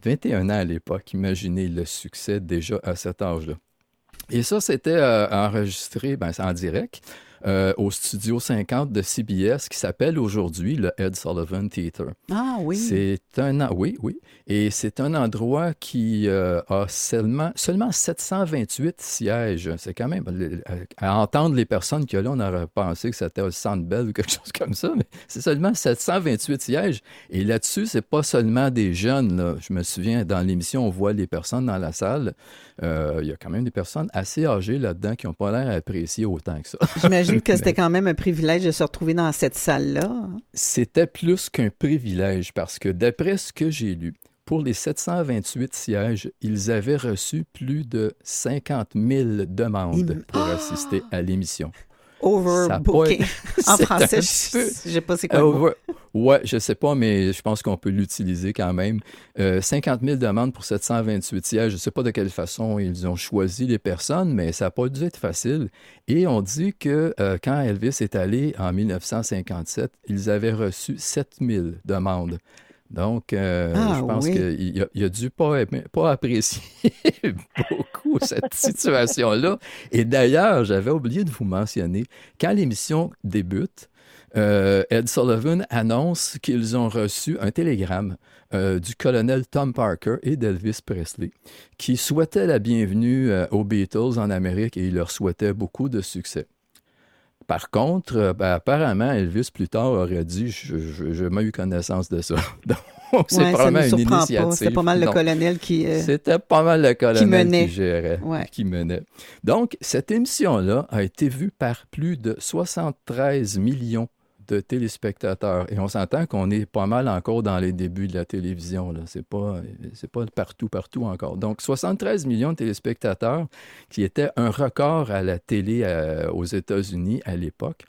E: 21 ans à l'époque, imaginez le succès déjà à cet âge-là. Et ça, c'était euh, enregistré ben, en direct euh, au studio 50 de CBS qui s'appelle aujourd'hui le Ed Sullivan Theatre.
B: Ah oui.
E: C'est un oui, oui. Et c'est un endroit qui euh, a seulement, seulement 728 sièges. C'est quand même, à entendre les personnes a là, on aurait pensé que c'était le Centre Bell ou quelque chose comme ça, mais c'est seulement 728 sièges. Et là-dessus, c'est pas seulement des jeunes. là. Je me souviens, dans l'émission, on voit les personnes dans la salle. Euh, Il y a quand même des personnes assez âgées là-dedans qui n'ont pas l'air appréciées autant que ça.
B: J'imagine que c'était quand même un privilège de se retrouver dans cette salle-là.
E: C'était plus qu'un privilège parce que d'après ce que j'ai lu, pour les 728 sièges, ils avaient reçu plus de 50 000 demandes pour
B: Ah!
E: assister à l'émission.
B: Overbooking. En français,
E: un
B: je
E: peu-
B: je sais pas c'est quoi.
E: Over- Ouais, je sais pas, mais je pense qu'on peut l'utiliser quand même. Euh, 50 000 demandes pour 728 sièges. Je sais pas de quelle façon ils ont choisi les personnes, mais ça n'a pas dû être facile. Et on dit que euh, quand Elvis est allé en 1957, ils avaient reçu 7 000 demandes. Donc, euh,
B: Ah,
E: je pense
B: oui.
E: qu'il a, il a dû pas, apprécier beaucoup cette situation-là. Et d'ailleurs, j'avais oublié de vous mentionner, quand l'émission débute, euh, Ed Sullivan annonce qu'ils ont reçu un télégramme euh, du colonel Tom Parker et d'Elvis Presley qui souhaitaient la bienvenue aux Beatles en Amérique et il leur souhaitait beaucoup de succès. Par contre, euh, ben, apparemment, Elvis plus tard aurait dit Je jamais eu connaissance de ça. Donc, c'est
B: Ouais,
E: probablement une initiative.
B: pas. C'est pas mal le
E: Non.
B: colonel qui. euh,
E: C'était pas mal le colonel qui,
B: menait.
E: gérait,
B: Ouais.
E: qui menait. Donc, cette émission-là a été vue par plus de 73 millions de téléspectateurs. Et on s'entend qu'on est pas mal encore dans les débuts de la télévision. Là. C'est pas, pas partout, partout encore. Donc, 73 millions de téléspectateurs, qui était un record à la télé euh, aux États-Unis à l'époque.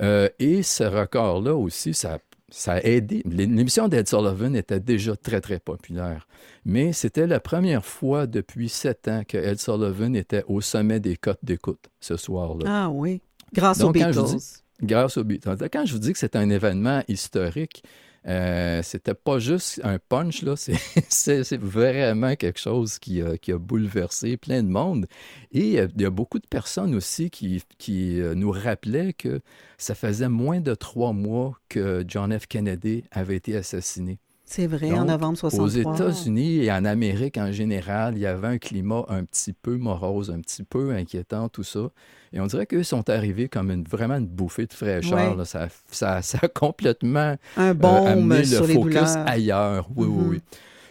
E: Euh, et ce record-là aussi, ça, ça a aidé. L'émission d'Ed Sullivan était déjà très, très populaire. Mais c'était la première fois depuis sept ans que Ed Sullivan était au sommet des cotes d'écoute ce soir-là.
B: Ah oui. Grâce
E: Donc,
B: aux Beatles.
E: dis- Grâce aux Beatles. Quand je vous dis que c'est un événement historique, euh, c'était pas juste un punch, c'est, vraiment quelque chose qui a, bouleversé plein de monde. Et euh, il y a beaucoup de personnes aussi qui, qui euh, nous rappelaient que ça faisait moins de trois mois que John F. Kennedy avait été assassiné.
B: C'est vrai, en novembre 63.
E: Aux États-Unis et en Amérique en général, il y avait un climat un petit peu morose, un petit peu inquiétant, tout ça. Et on dirait qu'eux sont arrivés comme une, vraiment une bouffée de fraîcheur.
B: Ouais.
E: là. Ça, ça, ça a complètement
B: Un
E: euh, amené le focus
B: douleurs.
E: ailleurs. Oui, oui, oui.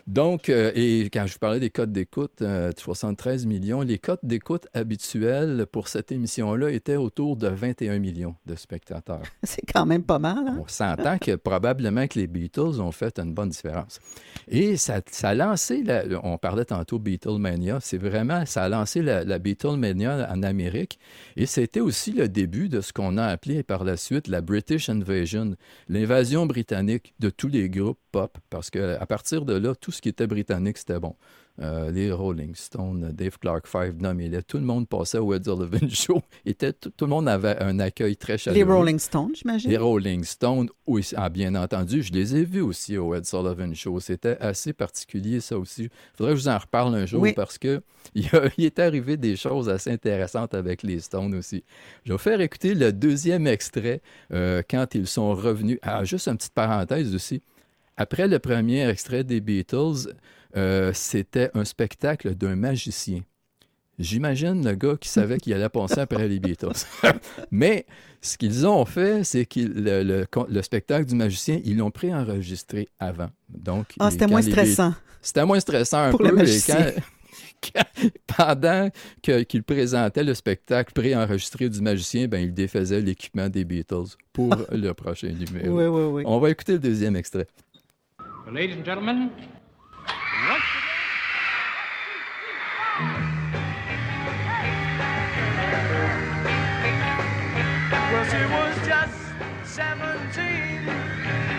E: Donc, euh, et quand je vous parlais des codes d'écoute, euh, de 73 millions, les codes d'écoute habituels pour cette émission-là étaient autour de 21 millions de spectateurs.
B: C'est quand même pas mal. hein?
E: On s'entend que probablement que les Beatles ont fait une bonne différence. Et ça, ça a lancé, la- on parlait tantôt Beatlemania, c'est vraiment, ça a lancé la, la Beatlemania en Amérique. Et c'était aussi le début de ce qu'on a appelé par la suite la British Invasion, l'invasion britannique de tous les groupes pop, parce qu'à partir de là, tout ce qui était britannique, c'était bon. Euh, les Rolling Stones, Dave Clark Five, nommez-les, tout le monde passait au Ed Sullivan Show. Était, tout, tout le monde avait un accueil très chaleureux.
B: Les Rolling Stones, j'imagine?
E: Les Rolling Stones, oui, ah, bien entendu, je les ai vus aussi au Ed Sullivan Show. C'était assez particulier, ça aussi. Il faudrait que je vous en reparle un jour
B: Oui.
E: parce que il, y a- il est arrivé des choses assez intéressantes avec les Stones aussi. Je vais vous faire écouter le deuxième extrait euh, quand ils sont revenus. Ah, juste une petite parenthèse aussi. Après le premier extrait des Beatles, euh, c'était un spectacle d'un magicien. J'imagine le gars qui savait qu'il allait passer après les Beatles. Mais ce qu'ils ont fait, c'est que le, le- le spectacle du magicien, ils l'ont préenregistré avant. Donc,
B: Ah, c'était moins stressant.
E: C'était moins stressant un
B: Pour
E: peu.
B: le magicien.
E: quand- pendant qu'il présentait le spectacle préenregistré du magicien, ben, il défaisait l'équipement des Beatles pour le prochain numéro.
B: Oui, oui, oui.
E: On va écouter le deuxième extrait.
G: Well, ladies and gentlemen, once again.
H: Well, she was just 17.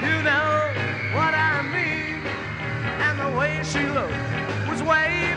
H: You know what I mean. And the way she looked was way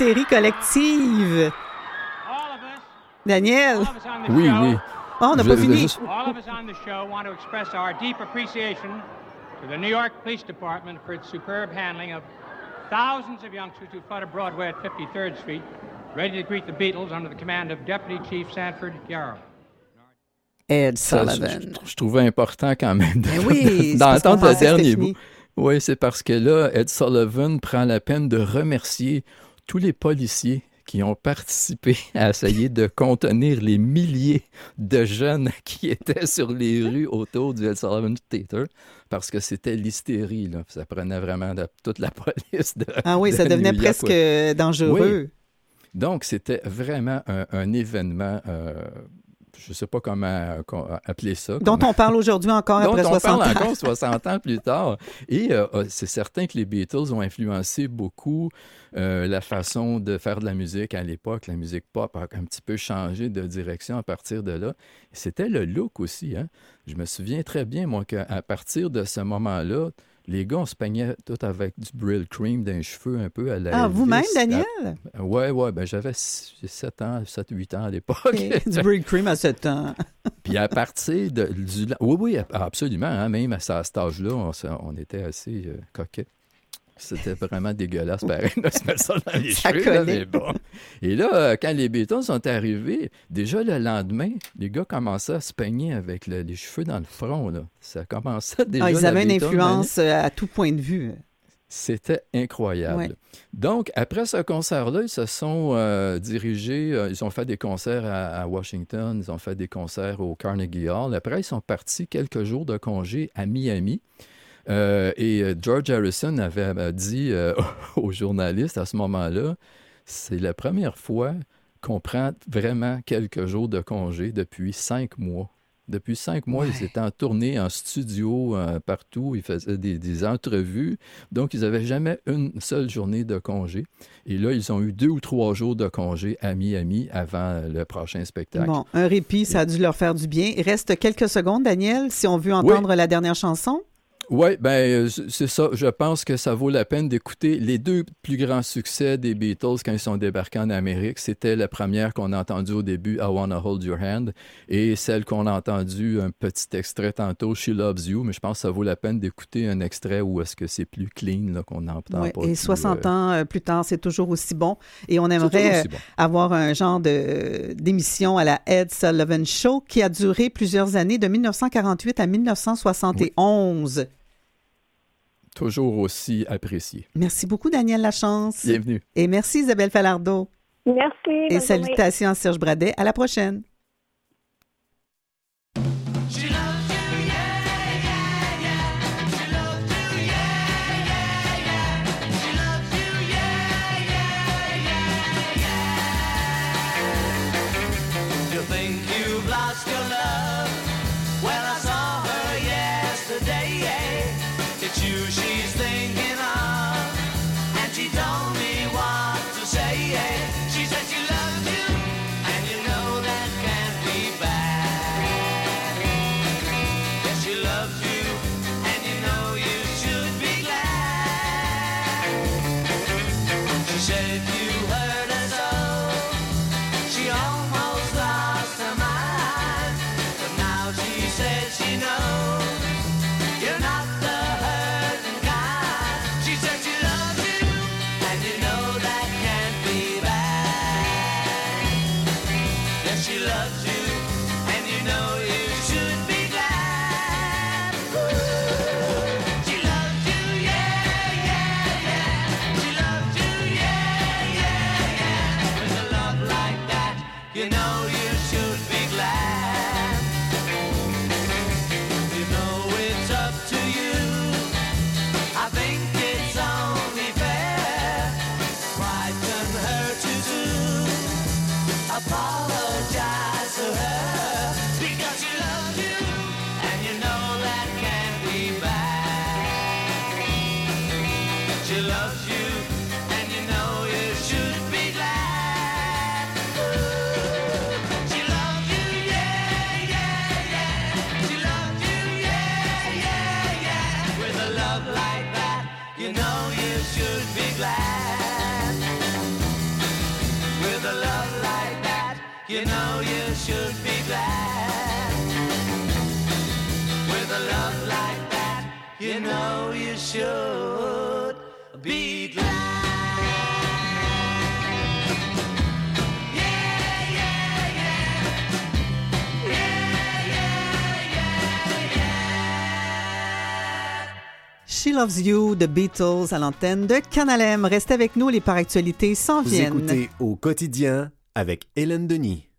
B: L'hystérie collective.
G: All of us,
B: Daniel,
G: all of us on the
E: Oui,
G: show,
E: oui.
B: oh, on n'a pas fini.
E: juste-
G: all of us on the show want to express our deep appreciation to the New York Police Department for its superb handling of thousands of youngsters who flooded Broadway at 53rd Street, ready to greet the Beatles under the command of Deputy Chief Sanford Yarrow.
B: Ed
E: Ça, je,
B: Sullivan.
E: je- trouvais important quand même de-
B: Ben oui,
E: d'entendre le
B: que c'était
E: dernier bout. Oui, c'est parce que là, Ed Sullivan prend la peine de remercier tous les policiers qui ont participé à essayer de contenir les milliers de jeunes qui étaient sur les rues autour du Ed Sullivan Theater parce que c'était l'hystérie. là. Ça prenait vraiment de- toute la police. De,
B: Ah oui,
E: de
B: ça devenait
E: New
B: presque dangereux.
E: Donc, c'était vraiment un, un événement, euh, je ne sais pas comment euh, qu'on- appeler ça.
B: Dont
E: comment-
B: on parle aujourd'hui encore
E: dont
B: après
E: on
B: 60
E: parle
B: ans.
E: encore 60 ans plus tard. Et euh, euh, c'est certain que les Beatles ont influencé beaucoup euh, la façon de faire de la musique à l'époque. La musique pop a un petit peu changé de direction à partir de là. C'était le look aussi. Hein? Je me souviens très bien, moi, qu'à partir de ce moment-là, les gars, on se peignait tout avec du Brill Cream dans les cheveux un peu à la
B: Ah, vous-même,
E: À-
B: Daniel?
E: Ouais, ouais, ben j'avais 7 ans, 7-8 ans à l'époque.
B: Du Breed Cream à 7 ans.
E: Puis à partir de, du... Oui, oui, absolument. hein, même à, ce- à cet âge-là, on, on était assez euh, coquets. C'était vraiment dégueulasse, pareil, de se mettre ça dans les
B: Ça
E: cheveux. là,
B: collait.
E: mais bon. Et là, euh, quand les Beatles sont arrivés, déjà le lendemain, les gars commençaient à se peigner avec le- les cheveux dans le front. Là. Ça commençait déjà.
B: Ah, ils avaient une influence euh, à tout point de vue.
E: C'était incroyable.
B: Ouais.
E: Donc, après ce concert-là, ils se sont euh, dirigés, euh, ils ont fait des concerts à, à Washington, ils ont fait des concerts au Carnegie Hall. Après, ils sont partis quelques jours de congé à Miami. Euh, et euh, George Harrison avait euh, dit euh, aux journalistes à ce moment-là, c'est la première fois qu'on prend vraiment quelques jours de congé depuis cinq mois. Depuis cinq mois,
B: Ouais.
E: ils étaient en tournée, en studio, euh, partout. Ils faisaient des, des entrevues. Donc, ils n'avaient jamais une seule journée de congé. Et là, ils ont eu deux ou trois jours de congé à Miami avant le prochain spectacle.
B: Bon, un répit, ça a dû leur faire du bien. Il reste quelques secondes, Daniel, si on veut entendre la dernière chanson.
E: Oui, ben euh, c'est ça. Je pense que ça vaut la peine d'écouter les deux plus grands succès des Beatles quand ils sont débarqués en Amérique. C'était la première qu'on a entendue au début, I Wanna Hold Your Hand, et celle qu'on a entendue, un petit extrait tantôt, She Loves You. Mais je pense que ça vaut la peine d'écouter un extrait où est-ce que c'est plus clean, qu'on entend
F: Ouais,
E: pas.
F: et
E: plus,
F: 60
E: euh,
F: ans euh, plus tard, c'est toujours aussi bon. Et on aimerait
E: bon.
F: avoir un genre de d'émission à la Ed Sullivan Show qui a duré plusieurs années, de 1948 à 1971.
E: Toujours aussi apprécié.
F: Merci beaucoup, Daniel Lachance.
E: Bienvenue.
F: Et merci, Isabelle Falardeau.
C: Merci.
F: Et salutations à Serge Bradet. À la prochaine.
B: She Loves You,
F: The Beatles à l'antenne de Canal M. Restez avec nous, les par actualités s'en
I: Vous
F: viennent.
I: écoutez au quotidien avec Hélène Denis.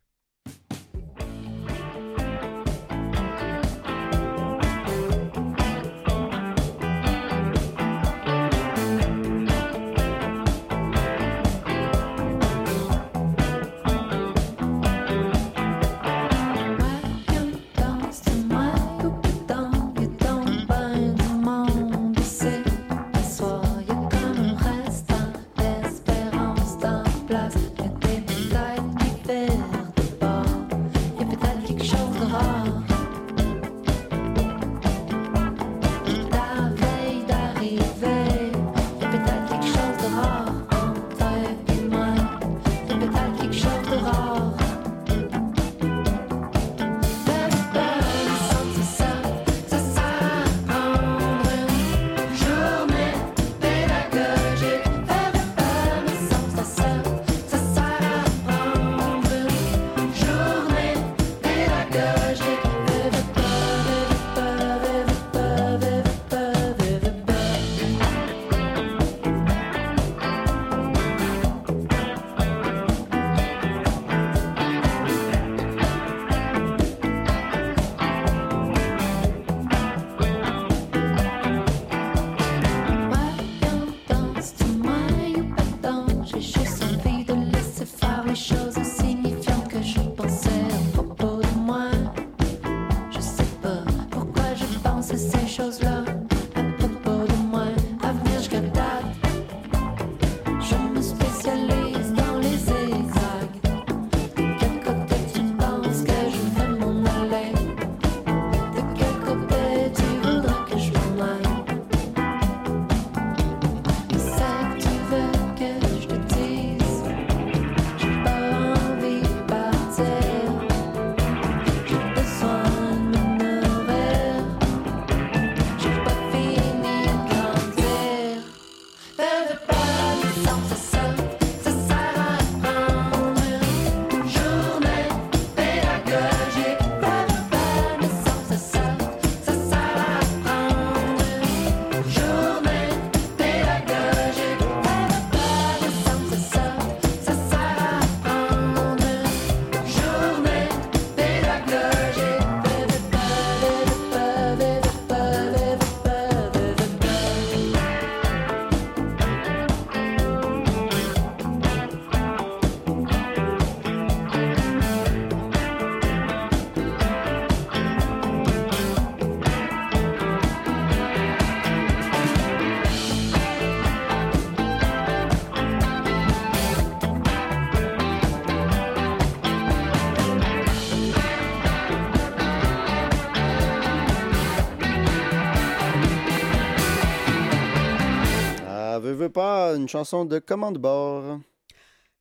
A: Une chanson de commande bord.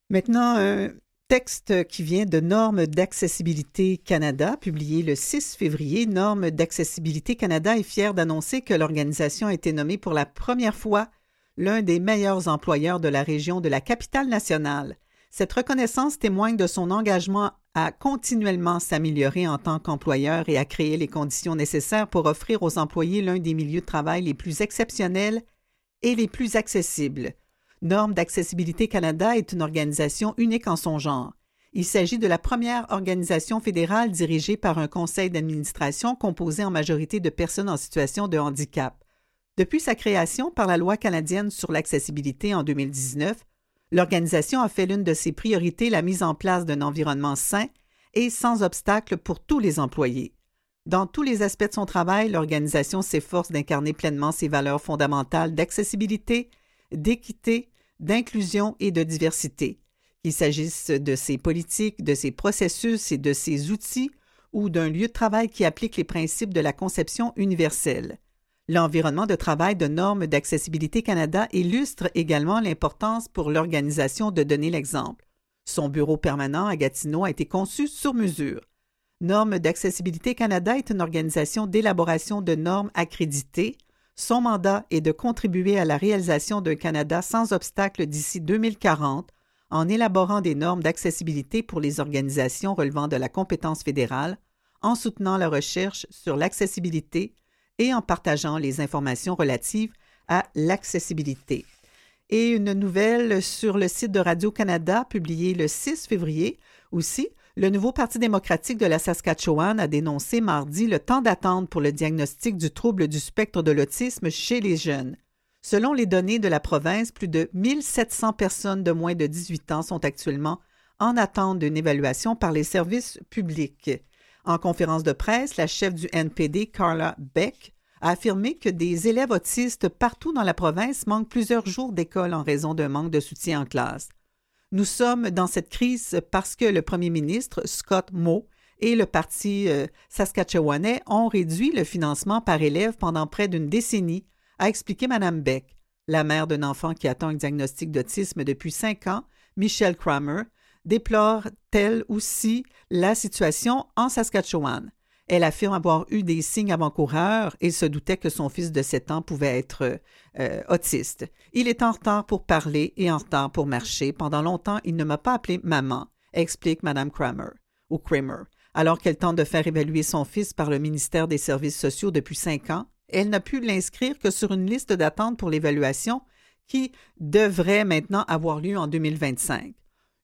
B: Maintenant, un texte qui vient de Normes d'accessibilité Canada, publié le 6 février. Normes d'accessibilité Canada est fière d'annoncer que l'organisation a été nommée pour la première fois l'un des meilleurs employeurs de la région de la capitale nationale. Cette reconnaissance témoigne de son engagement à continuellement s'améliorer en tant qu'employeur et à créer les conditions nécessaires pour offrir aux employés l'un des milieux de travail les plus exceptionnels et les plus accessibles. Normes d'accessibilité Canada est une organisation unique en son genre. Il s'agit de la première organisation fédérale dirigée par un conseil d'administration composé en majorité de personnes en situation de handicap. Depuis sa création par la loi canadienne sur l'accessibilité en 2019, l'organisation a fait l'une de ses priorités la mise en place d'un environnement sain et sans obstacle pour tous les employés. Dans tous les aspects de son travail, l'organisation s'efforce d'incarner pleinement ses valeurs fondamentales d'accessibilité, d'équité, d'inclusion et de diversité, qu'il s'agisse de ses politiques, de ses processus et de ses outils ou d'un lieu de travail qui applique les principes de la conception universelle. L'environnement de travail de normes d'accessibilité Canada illustre également l'importance pour l'organisation de donner l'exemple. Son bureau permanent à Gatineau a été conçu sur mesure. Normes d'accessibilité Canada est une organisation d'élaboration de normes accréditées. Son mandat est de contribuer à la réalisation d'un Canada sans obstacle d'ici 2040 en élaborant des normes d'accessibilité pour les organisations relevant de la compétence fédérale, en soutenant la recherche sur l'accessibilité et en partageant les informations relatives à l'accessibilité. Et une nouvelle sur le site de Radio-Canada publiée le 6 février aussi, le nouveau Parti démocratique de la Saskatchewan a dénoncé mardi le temps d'attente pour le diagnostic du trouble du spectre de l'autisme chez les jeunes. Selon les données de la province, plus de 1700 personnes de moins de 18 ans sont actuellement en attente d'une évaluation par les services publics. En conférence de presse, la chef du NPD, Carla Beck, a affirmé que des élèves autistes partout dans la province manquent plusieurs jours d'école en raison d'un manque de soutien en classe. Nous sommes dans cette crise parce que le premier ministre, Scott Moe, et le Parti euh, saskatchewanais ont réduit le financement par élève pendant près d'une décennie, a expliqué Mme Beck. La mère d'un enfant qui attend un diagnostic d'autisme depuis cinq ans, Michelle Kramer, déplore elle aussi la situation en Saskatchewan. Elle affirme avoir eu des signes avant-coureurs et se doutait que son fils de 7 ans pouvait être euh, autiste. Il est en retard pour parler et en retard pour marcher. Pendant longtemps, il ne m'a pas appelé maman, explique Mme Kramer ou Kramer. Alors qu'elle tente de faire évaluer son fils par le ministère des Services sociaux depuis cinq ans, elle n'a pu l'inscrire que sur une liste d'attente pour l'évaluation qui devrait maintenant avoir lieu en 2025.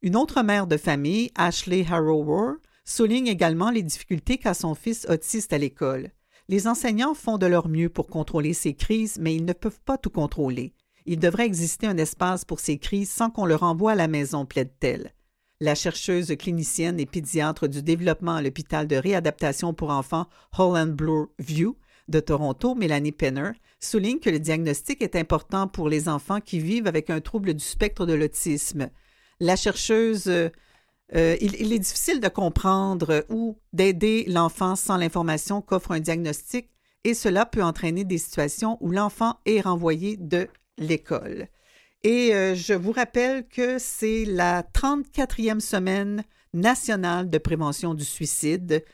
B: Une autre mère de famille, Ashley Harrower, souligne également les difficultés qu'a son fils autiste à l'école. Les enseignants font de leur mieux pour contrôler ces crises, mais ils ne peuvent pas tout contrôler. Il devrait exister un espace pour ces crises sans qu'on le renvoie à la maison, plaide-t-elle. La chercheuse clinicienne et pédiatre du développement à l'hôpital de réadaptation pour enfants Holland Bloor View de Toronto, Mélanie Penner, souligne que le diagnostic est important pour les enfants qui vivent avec un trouble du spectre de l'autisme. La chercheuse euh, il, est difficile de comprendre ou d'aider l'enfant sans l'information qu'offre un diagnostic et cela peut entraîner des situations où l'enfant est renvoyé de l'école. Et euh, je vous rappelle que c'est la 34e semaine nationale de prévention du suicide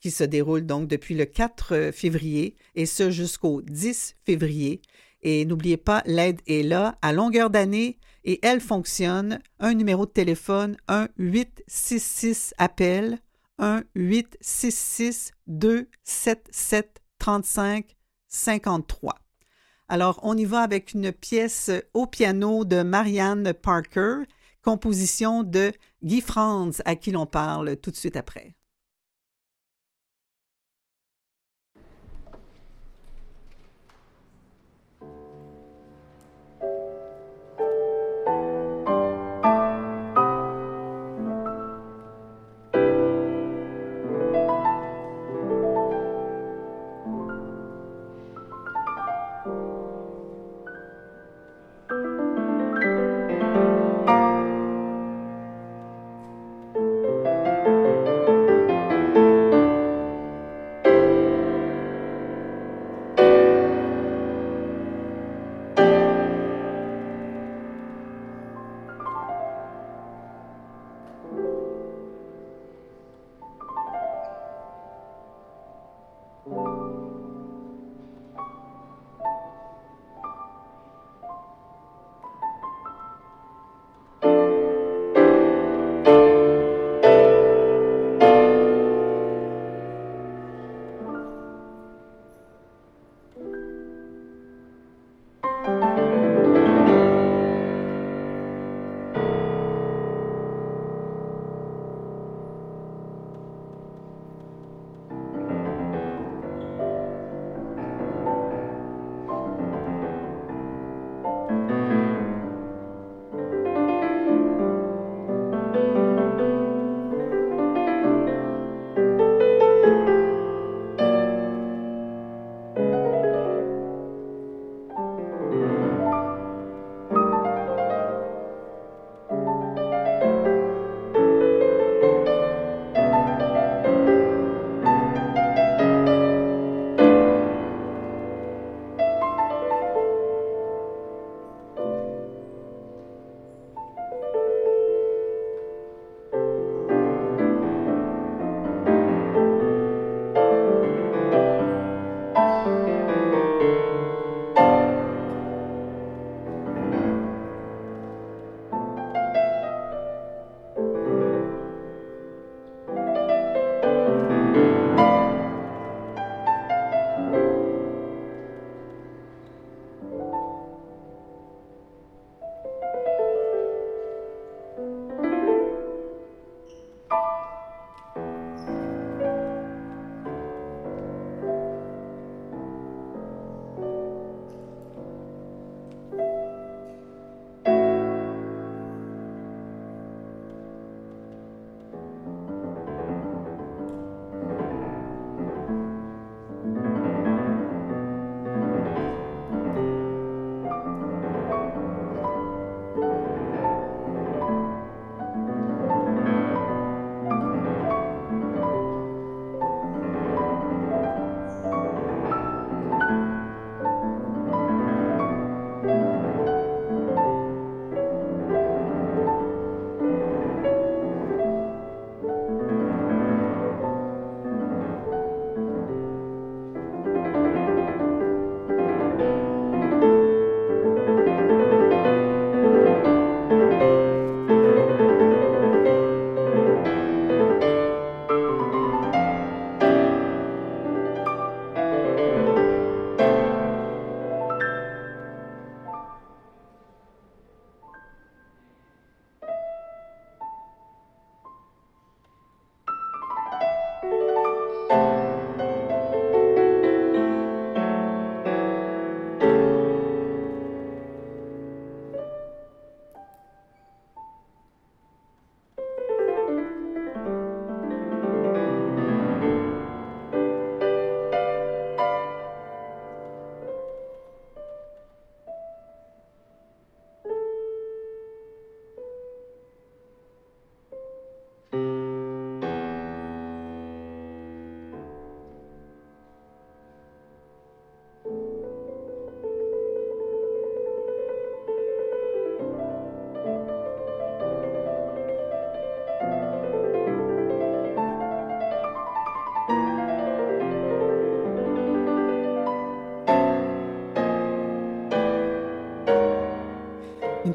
B: qui se déroule donc depuis le 4 février et ce jusqu'au 10 février. Et n'oubliez pas, l'aide est là à longueur d'année et elle fonctionne. Un numéro de téléphone, 1-866 appel, 1-866-277-35-53. Alors, on y va avec une pièce au piano de Marianne Parker, composition de Guy Franz, à qui l'on parle tout de suite après.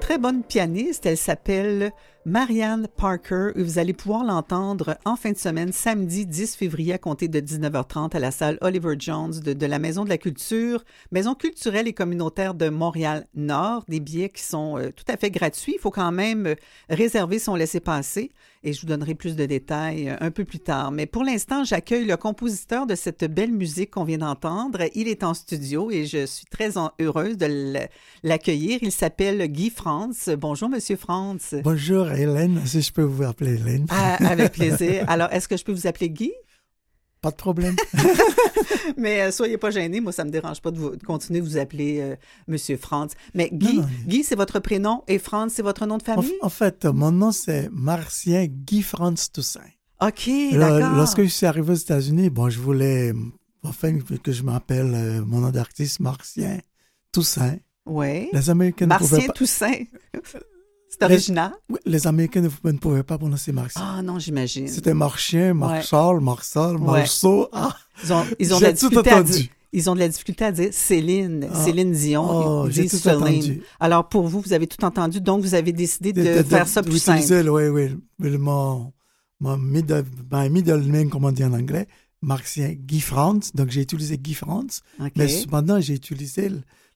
B: Très bonne pianiste, elle s'appelle Marianne Parker et vous allez pouvoir l'entendre en fin de semaine, samedi 10 février à compter de 19h30 à la salle Oliver Jones de, la Maison de la Culture, Maison culturelle et communautaire de Montréal-Nord. Des billets qui sont euh, tout à fait gratuits. Il faut quand même euh, réserver son laissez-passer et je vous donnerai plus de détails euh, un peu plus tard. Mais pour l'instant, j'accueille le compositeur de cette belle musique qu'on vient d'entendre. Il est en studio et je suis très heureuse de l'accueillir. Il s'appelle Guy Franz. Bonjour, Monsieur Franz.
J: Bonjour Hélène, si je peux vous appeler Hélène.
B: Ah, avec plaisir. Alors, est-ce que je peux vous appeler Guy?
J: Pas de problème.
B: Mais euh, soyez pas gênés, moi ça me dérange pas de, vous- de continuer de vous appeler euh, Monsieur Franz. Mais Guy,
J: Non, non.
B: Guy c'est votre prénom et Franz c'est votre nom de
J: En,
B: famille?
J: en fait, mon nom c'est Martien Guy Franz Toussaint.
B: Ok, d'accord.
J: Lorsque je suis arrivé aux États-Unis, bon, je voulais enfin que je m'appelle euh, mon nom d'artiste Martien Toussaint.
B: Ouais.
J: Les Américains ne pouvaient
B: Martien
J: pas.
B: Toussaint. c'est
J: Les-
B: original.
J: Oui, Les Américains ne, ne pouvaient pas prononcer Martien.
B: Ah non, j'imagine.
J: C'était Marchien, Marchal, Marsal,
B: Ouais.
J: Marceau. Ah,
B: Ils ont, ils ont de la difficulté à dire. Ils ont de la difficulté à dire Céline,
J: Ah.
B: Céline Dion.
J: Oh,
B: ils disent
J: tout
B: Celine.
J: entendu.
B: Alors pour vous, vous avez tout entendu, donc vous avez décidé de, faire ça plus simple.
J: Oui, oui. le- Mon, mon middle, my middle name, comme on dit en anglais, martien Guy France. Donc, j'ai utilisé Guy France.
B: OK.
J: Mais cependant, j'ai utilisé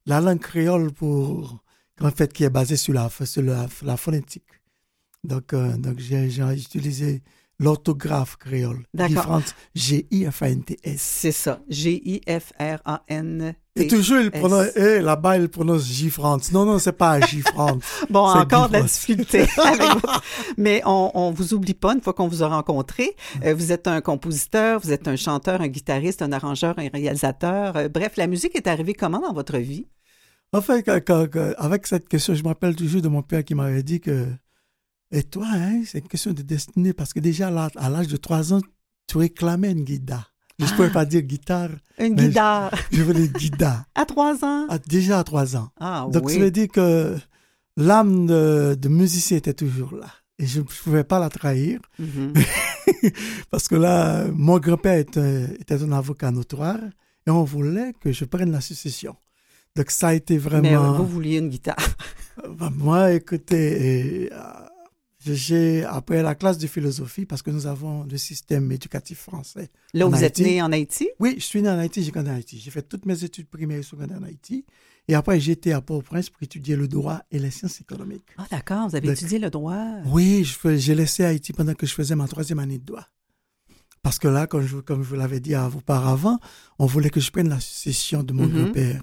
J: la langue créole pour, en fait, qui est basée sur la, sur la, phonétique. Donc, euh, donc j'ai utilisé l'orthographe créole.
B: D'accord.
J: G-I-F-A-N-T-S.
B: C'est ça. G-I-F-R-A-N.
J: Et toujours, il prononce, eh, là-bas, il prononce J. France. Non, non, c'est pas J. France.
B: Bon, encore de la difficulté. votre- Mais on, on vous oublie pas une fois qu'on vous a rencontré. Euh, vous êtes un compositeur, vous êtes un chanteur, un guitariste, un arrangeur, un réalisateur. Euh, bref, la musique est arrivée comment dans votre vie?
J: En fait, avec cette question, je me rappelle toujours de mon père qui m'avait dit que, et toi, hein, c'est une question de destinée, parce que déjà, à l'âge- de 3 ans, tu réclamais une guitare. Je ne
B: Ah.
J: pouvais pas dire guitare.
B: Une
J: mais
B: guitare.
J: Je, je voulais guitare.
B: À trois ans?
J: Déjà à 3 ans.
B: Ah
J: Donc,
B: oui.
J: ça veut dire que l'âme de, de musicien était toujours là. Et je ne pouvais pas la trahir.
B: Mhm.
J: Parce que là, mon grand-père était, était un avocat notoire et on voulait que je prenne la succession. Donc, ça a été
B: Mais
J: vraiment.
B: euh, vous vouliez une guitare.
J: Ben, moi, écoutez, et, euh, j'ai après la classe de philosophie, parce que nous avons le système éducatif français.
B: Là vous êtes né en Haïti?
J: Oui, je suis né en Haïti, j'ai grandi en Haïti. J'ai fait toutes mes études primaires et secondaires en Haïti. Et après, j'étais à Port-au-Prince pour étudier le droit et les sciences économiques.
B: Ah, d'accord. Vous avez
J: Donc,
B: étudié le droit.
J: Oui, j'ai laissé Haïti pendant que je faisais ma troisième année de droit. Parce que là, comme je, comme je vous l'avais dit auparavant, on voulait que je prenne la succession de mon
B: Mhm.
J: grand-père.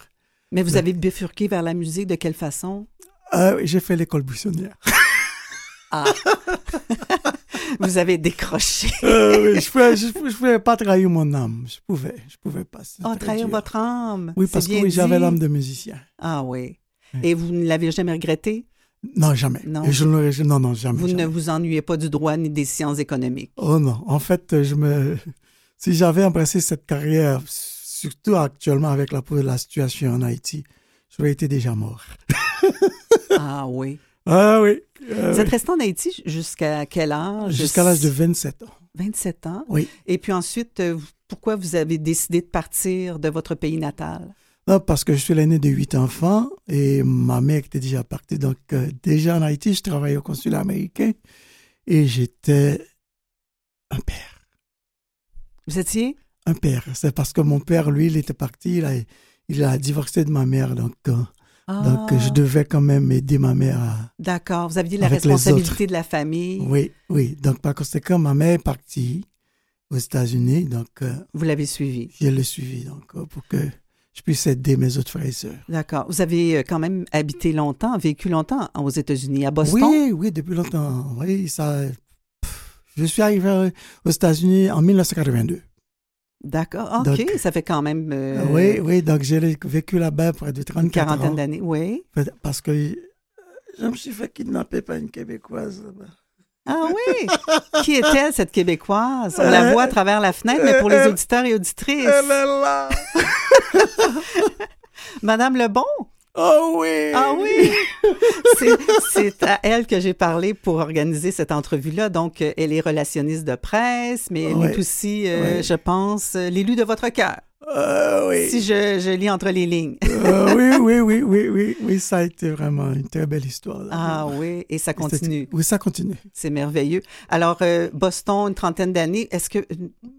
B: Mais vous
J: Donc-
B: avez bifurqué vers la musique de quelle façon?
J: Euh, j'ai fait l'école buissonnière.
B: Ah. vous avez décroché.
J: Euh, oui, je pouvais, je, pouvais- je pouvais pas trahir mon âme. Je pouvais, je pouvais pas.
B: Oh, trahir votre âme.
J: Oui, parce que oui, j'avais l'âme de musicien.
B: Ah oui.
J: Oui.
B: Et vous ne l'avez jamais regretté?
J: Non, jamais.
B: Non.
J: Je non, non, jamais.
B: Vous
J: jamais.
B: ne vous ennuyez pas du droit ni des sciences économiques?
J: Oh non. En fait, je me, si j'avais embrassé cette carrière, surtout actuellement avec la, la situation en Haïti, j'aurais été déjà mort.
B: Ah oui.
J: Ah oui. Ah
B: Vous êtes resté en Haïti jusqu'à quel âge?
J: Jusqu'à l'âge de 27 ans.
B: 27 ans.
J: Oui.
B: Et puis ensuite, euh, pourquoi vous avez décidé de partir de votre pays natal?
J: Non, parce que je suis l'aîné de huit enfants et ma mère était déjà partie. Donc, euh, déjà en Haïti, je travaillais au consulat américain et j'étais un père.
B: Vous étiez?
J: Un père. C'est parce que mon père, lui, il était parti, il a, il a divorcé de ma mère. Donc, euh, donc
B: Ah,
J: je devais quand même aider ma mère à.
B: D'accord. Vous aviez la responsabilité de la famille.
J: Oui, oui. Donc, par conséquent, ma mère est partie aux États-Unis. Donc, euh,
B: Vous l'avez suivi.
J: je l'ai suivi donc, euh, pour que je puisse aider mes autres frères et sœurs.
B: D'accord. Vous avez euh, quand même habité longtemps, vécu longtemps aux États-Unis, à Boston?
J: Oui, oui, depuis longtemps. Oui, ça. pff, Je suis arrivé aux États-Unis en 1982.
B: D'accord. OK.
J: Donc-
B: ça fait quand même euh,
J: Oui, oui, donc j'ai vécu là-bas près de
B: une
J: 34
B: quarantaine
J: ans.
B: d'années. Oui.
J: Parce que euh, je me suis fait kidnapper par une Québécoise. là-bas.
B: Ah oui! Qui est-elle, cette Québécoise? On la voit à travers la fenêtre, mais pour les
J: Euh,
B: auditeurs et auditrices.
J: Elle est là!
B: Madame Lebon?
J: Oh oui!
B: Ah oui! C'est- à elle que j'ai parlé pour organiser cette entrevue-là. Donc, euh, elle est relationniste de presse, mais elle est aussi, euh, je pense, euh, l'élu de votre cœur.
J: Euh, oui.
B: Si je, je lis entre les lignes.
J: Euh, oui, oui, oui, oui, oui, oui, ça a été vraiment une très belle histoire. là.
B: Ah oui, et ça continue.
J: Oui, ça continue.
B: C'est merveilleux. Alors, euh, Boston, une trentaine d'années. Est-ce que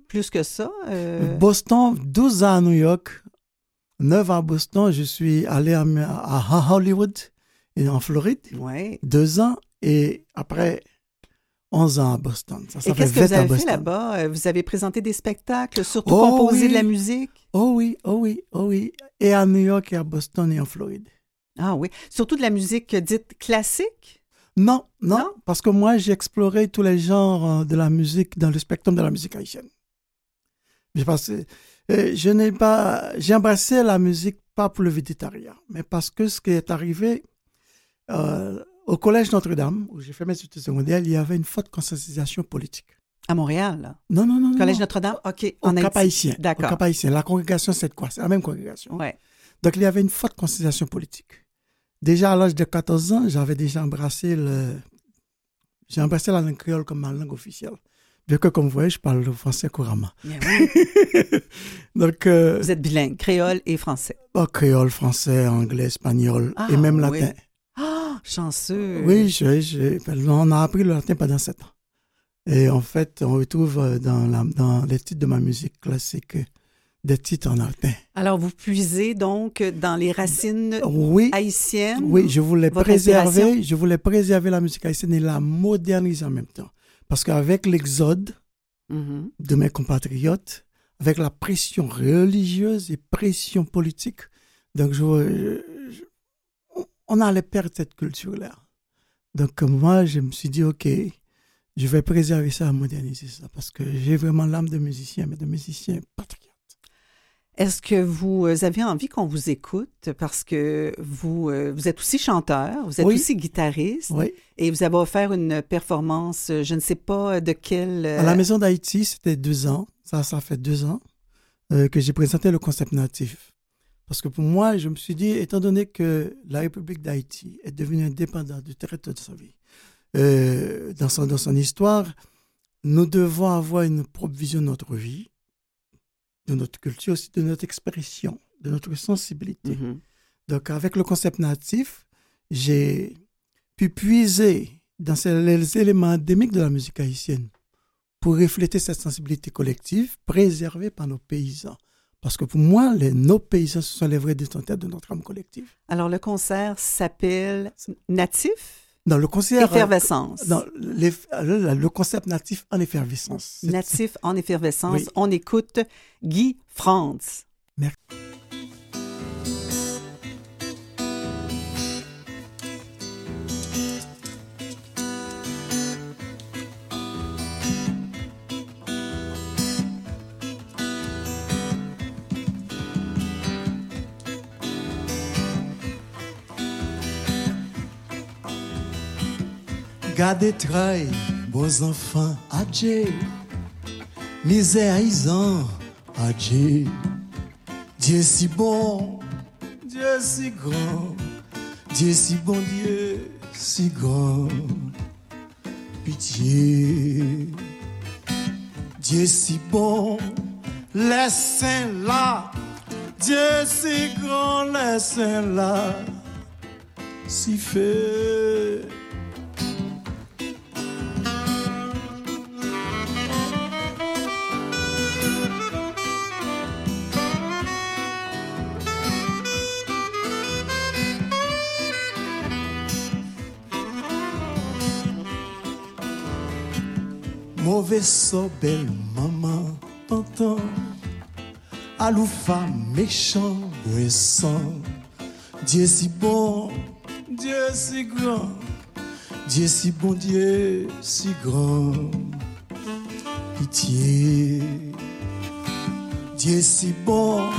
B: plus que ça?
J: Boston, 12 ans à New York, 9 ans à Boston. Je suis allé à, à Hollywood, et en Floride,
B: ouais.
J: deux ans, et après 11 ans à Boston. Ça, ça
B: Et qu'est-ce que
J: 20
B: vous avez fait là-bas? Euh, Vous avez présenté des spectacles, surtout
J: Oh,
B: composé
J: oui.
B: de la musique?
J: Oh oui, oh oui, oh oui. Et à New York, et à Boston, et en Floride.
B: Ah oui. Surtout de la musique dite classique?
J: Non, non,
B: Non?
J: parce que moi, j'ai exploré tous les genres euh, de la musique dans le spectre de la musique haïtienne. J'ai passé, euh, je n'ai pas, j'ai embrassé la musique pas pour le végétariat, mais parce que ce qui est arrivé euh, au collège Notre-Dame, où j'ai fait mes études secondaires, il y avait une forte conscientisation politique.
B: À Montréal?
J: Non, non, non.
B: Collège. Notre-Dame? OK.
J: Au
B: en
J: Cap
B: Haïti.
J: haïtien. Au
B: D'accord.
J: Cap haïtien. La congrégation, c'est quoi? C'est la même congrégation.
B: Ouais.
J: Donc, il y avait une forte conscientisation politique. Déjà, à l'âge de 14 ans, j'avais déjà embrassé le... J'ai embrassé la langue créole comme ma langue officielle. Bien que, comme vous voyez, je parle le français couramment.
B: Oui.
J: Donc, euh,
B: Vous êtes bilingue, créole et français.
J: oh, créole, français, anglais, espagnol
B: Ah,
J: et même
B: oui.
J: latin.
B: Ah, chanceux.
J: Oui, je- je- ben, on a appris le latin pendant sept ans. Et en fait, on retrouve dans, la, dans les titres de ma musique classique des titres en latin.
B: Alors, vous puisez donc dans les racines
J: Oui,
B: haïtiennes.
J: oui, je voulais préserver, je voulais préserver la musique haïtienne et la moderniser en même temps. Parce qu'avec l'exode
B: Mhm.
J: de mes compatriotes, avec la pression religieuse et pression politique, donc je, je- on allait perdre cette culture-là. Donc moi, je me suis dit, OK, je vais préserver ça, moderniser ça, parce que j'ai vraiment l'âme de musicien, mais de musicien patriote.
B: Est-ce que vous euh, avez envie qu'on vous écoute? Parce que vous, euh, vous êtes aussi chanteur, vous êtes
J: Oui.
B: aussi guitariste
J: Oui.
B: et vous avez offert une performance, euh, je ne sais pas de quelle...
J: À la Maison d'Haïti, c'était deux ans, ça, ça fait deux ans, euh, que j'ai présenté le concept natif. Parce que pour moi, je me suis dit, étant donné que la République d'Haïti est devenue indépendante du territoire de sa vie, euh, dans, son, dans son histoire, nous devons avoir une propre vision de notre vie, de notre culture, aussi de notre expression, de notre sensibilité.
B: mhm.
J: Donc, avec le concept natif, j'ai pu puiser dans les éléments endémiques de la musique haïtienne pour refléter cette sensibilité collective préservée par nos paysans. Parce que pour moi, les, nos paysans, ce sont les vrais détenteurs de notre âme collective.
B: Alors, le concert s'appelle Natif?
J: Dans le concert...
B: Effervescence.
J: Dans les- le, le concept natif en effervescence.
B: Natif en effervescence.
J: Oui.
B: On écoute Guy Franz.
J: Merci.
K: Gardez trail, beaux enfants, adieu. Misère, adieu. Dieu si bon, Dieu si grand. Dieu si bon, Dieu si grand. Pitié. Dieu si bon, saints là. Dieu si grand, saints là. Si fait. Mauvais sort, belle maman, t'entends. Aloufa, méchant, sang. Dieu si bon, Dieu si grand. Dieu si bon, Dieu si grand. Pitié. Dieu si bon,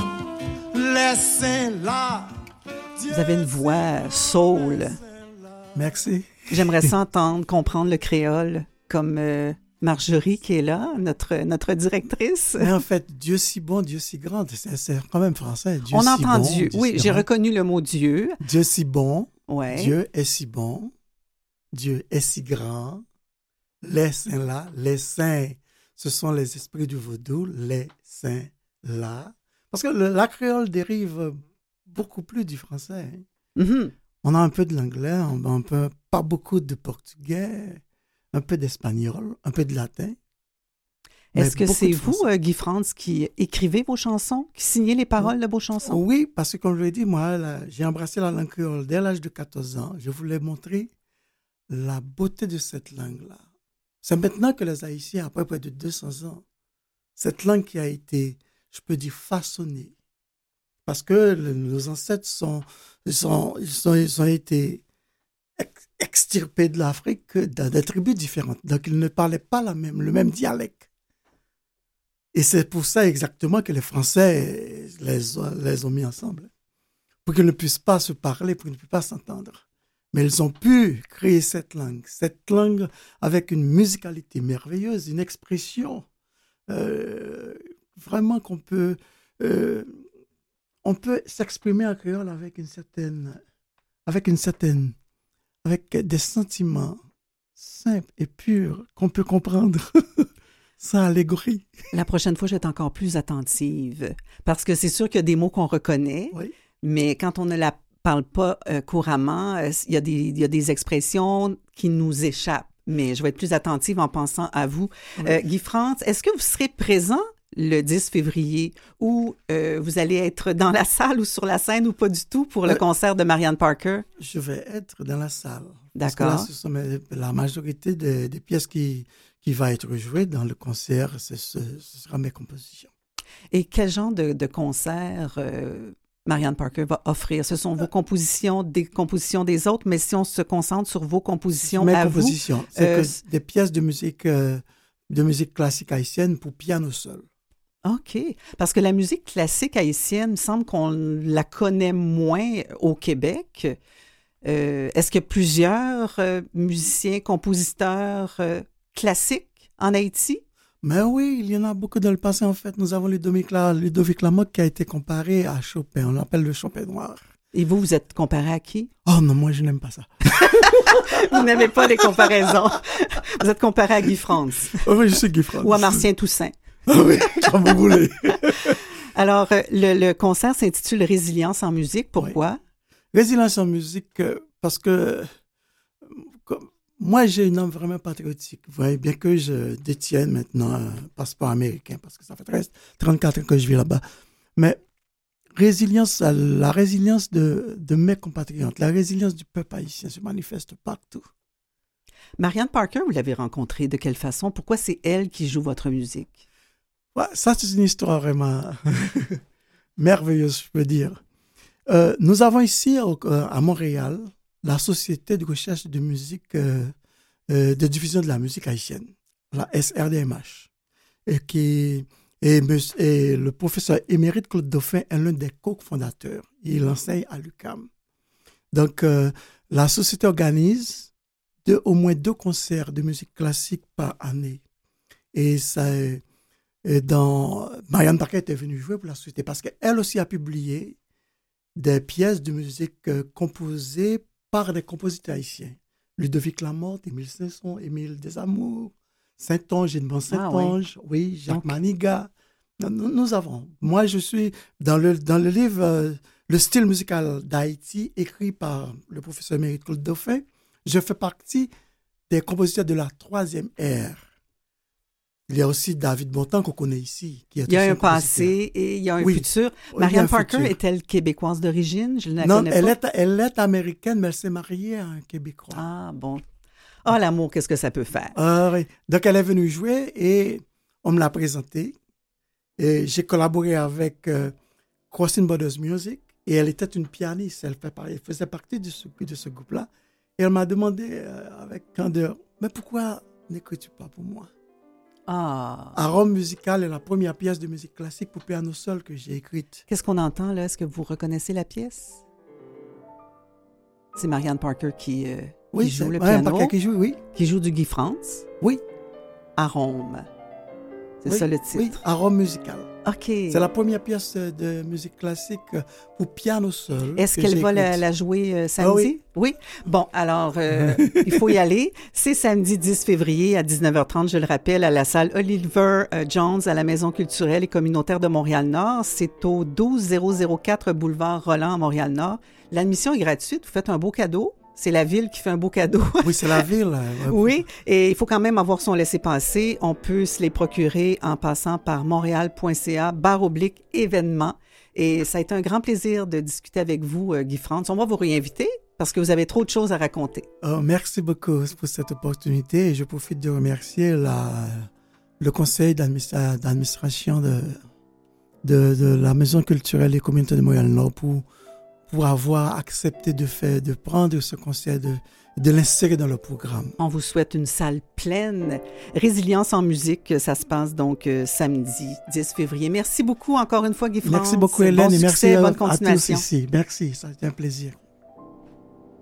K: laissez là.
B: Vous avez une voix soul.
J: Merci.
B: J'aimerais s'entendre comprendre le créole comme euh, Marjorie qui est là, notre, notre directrice.
J: Mais en fait, Dieu si bon, Dieu si grand, c'est quand même français. Dieu
B: On
J: si
B: entend
J: bon,
B: Dieu.
J: Dieu
B: Oui,
J: si
B: j'ai reconnu le mot Dieu.
J: Dieu si bon,
B: Ouais.
J: Dieu est si bon, Dieu est si grand. Les saints là, les saints, ce sont les esprits du vaudou, les saints là. Parce que le- la créole dérive beaucoup plus du français. hein.
B: Mhm.
J: On a un peu de l'anglais, on a un peu, pas beaucoup de portugais, un peu d'espagnol, un peu de latin.
B: Est-ce que c'est vous, euh, Guy Franz, qui écrivez vos chansons, qui signez les paroles de vos chansons?
J: Oui, parce que comme je l'ai dit, moi, j'ai embrassé la langue créole dès l'âge de 14 ans. Je voulais montrer la beauté de cette langue-là. C'est maintenant que les Haïtiens, après près de 200 ans, cette langue qui a été, je peux dire, façonnée. Parce que le- nos ancêtres sont, ils sont, ils sont, ils ont été extirpés de l'Afrique dans des tribus différentes. Donc, ils ne parlaient pas la même, le même dialecte. Et c'est pour ça exactement que les Français les, les ont mis ensemble. Pour qu'ils ne puissent pas se parler, pour qu'ils ne puissent pas s'entendre. Mais ils ont pu créer cette langue. Cette langue avec une musicalité merveilleuse, une expression euh, vraiment qu'on peut... euh, on peut s'exprimer en créole avec une certaine... Avec une certaine... Avec des sentiments simples et purs qu'on peut comprendre. sans allégorie.
B: La prochaine fois, je vais être encore plus attentive parce que c'est sûr qu'il y a des mots qu'on reconnaît,
J: Oui.
B: mais quand on ne la parle pas euh, couramment, euh, il, y a des, il y a des expressions qui nous échappent. Mais je vais être plus attentive en pensant à vous.
J: Oui.
B: Euh, Guy France, est-ce que vous serez présent le 10 février ou euh, vous allez être dans la salle ou sur la scène ou pas du tout pour le
J: Euh,
B: concert de Marianne Parker?
J: Je vais être dans la salle.
B: D'accord.
J: ce sont la majorité des, des pièces qui, qui va être jouées dans le concert, ce, ce sera mes compositions.
B: Et quel genre de, de concert euh, Marianne Parker va offrir? Ce sont vos compositions, des compositions des autres, mais si on se concentre sur vos compositions
J: mes
B: à
J: compositions,
B: vous,
J: c'est des pièces de musique, de musique classique haïtienne pour piano seul.
B: OK. Parce que la musique classique haïtienne, il me semble qu'on la connaît moins au Québec. Euh, Est-ce qu'il y a plusieurs euh, musiciens, compositeurs euh, classiques en Haïti?
J: Mais oui, il y en a beaucoup dans le passé. En fait, nous avons Ludovic, Ludovic Lamotte qui a été comparé à Chopin. On l'appelle le Chopin noir.
B: Et vous, vous êtes comparé à qui?
J: Oh non, moi, je n'aime pas ça.
B: Vous n'aimez pas les comparaisons. Vous êtes comparé à Guy France
J: oui, je suis Guy France.
B: ou à Martien Toussaint.
J: Ah oui, comme vous voulez.
B: Alors, euh, le, le concert s'intitule Résilience en musique. Pourquoi?
J: Résilience en musique, euh, parce que euh, comme- moi, j'ai une âme vraiment patriotique. Vous voyez, bien que je détienne maintenant un passeport américain, parce que ça fait 13, 34 ans que je vis là-bas. Mais résilience, la résilience de, de mes compatriotes, la résilience du peuple haïtien se manifeste partout.
B: Marianne Parker, vous l'avez rencontrée de quelle façon? Pourquoi c'est elle qui joue votre musique?
J: Ça, c'est une histoire vraiment merveilleuse, je peux dire. Euh, nous avons ici, euh, à Montréal, la Société de recherche de musique, euh, de diffusion de la musique haïtienne, la SRDMH, et, qui, et, et le professeur émérite Claude Dauphin est l'un des co-fondateurs. Il enseigne à l'UCAM. Donc, la société organise deux, au moins deux concerts de musique classique par année. Et ça, et dans Marianne Parker était venue jouer pour la société parce qu'elle aussi a publié des pièces de musique euh, composées par des compositeurs haïtiens. Ludovic Lamotte, Émile Saint-Son, Émile Desamours, Saint-Onge, Edmond Saint-Onge, oui. Jacques
B: Donc-
J: Maniga. Nous, avons. Moi, je suis dans le, dans le livre euh, Le style musical d'Haïti, écrit par le professeur émérite Claude Dauphin. Je fais partie des compositeurs de la troisième ère. Il y a aussi David Bontemps qu'on connaît ici. Qui est
B: Il y a un passé et il y a un
J: Oui.
B: futur. Marianne
J: un
B: Parker
J: futur.
B: est-elle québécoise d'origine? Je ne la
J: Non,
B: connais
J: elle
B: pas.
J: est, elle est américaine, mais elle s'est mariée à un Québécois.
B: Ah, bon. Ah, l'amour, qu'est-ce que ça peut faire?
J: Ah oui. Donc, elle est venue jouer et on me l'a présentée. Et j'ai collaboré avec euh, Crossing Borders Music et elle était une pianiste. Elle, fait par- elle faisait partie de ce, de ce groupe-là. Et elle m'a demandé euh, avec candeur, mais pourquoi n'écris-tu pas pour moi?
B: Ah.
J: Arôme musical est la première pièce de musique classique pour piano seul que j'ai écrite.
B: Qu'est-ce qu'on entend là? Est-ce que vous reconnaissez la pièce? C'est Marianne Parker qui, euh,
J: Oui,
B: qui joue le
J: Marianne
B: piano,
J: Parker qui joue, oui.
B: qui joue du Guy France.
J: Oui.
B: Arôme. C'est
J: Oui,
B: ça le titre.
J: Oui, arôme musical.
B: OK.
J: C'est la première pièce de musique classique pour piano seul.
B: Est-ce
J: que
B: qu'elle va la, jouer euh, samedi?
J: Ah oui.
B: Bon, alors, euh, il faut y aller. C'est samedi 10 février à 19h30, je le rappelle, à la salle Oliver euh, Jones à la Maison culturelle et communautaire de Montréal-Nord. C'est au 12004 boulevard Roland à Montréal-Nord. L'admission est gratuite. Vous faites un beau cadeau. C'est la ville qui fait un beau cadeau.
J: Oui, c'est la ville.
B: Oui, et il faut quand même avoir son laissez-passer. On peut se les procurer en passant par montréal.ca, barre oblique, événements. Et ça a été un grand plaisir de discuter avec vous, euh, Guy France. On va vous réinviter parce que vous avez trop de choses à raconter.
J: Oh, merci beaucoup pour cette opportunité je profite de remercier la, le conseil d'administra- d'administration de, de, de la Maison culturelle et communauté de Montréal-Nord pour, pour avoir accepté de, faire, de prendre ce conseil, de, de l'insérer dans le programme.
B: On vous souhaite une salle pleine. Résilience en musique, ça se passe donc euh, samedi 10 février. Merci beaucoup encore une fois, Guy France.
J: Merci beaucoup,
B: Bon
J: Hélène, et merci
B: succès,
J: à,
B: bonne
J: à tous
B: continuation.
J: ici. Merci, ça a été un plaisir.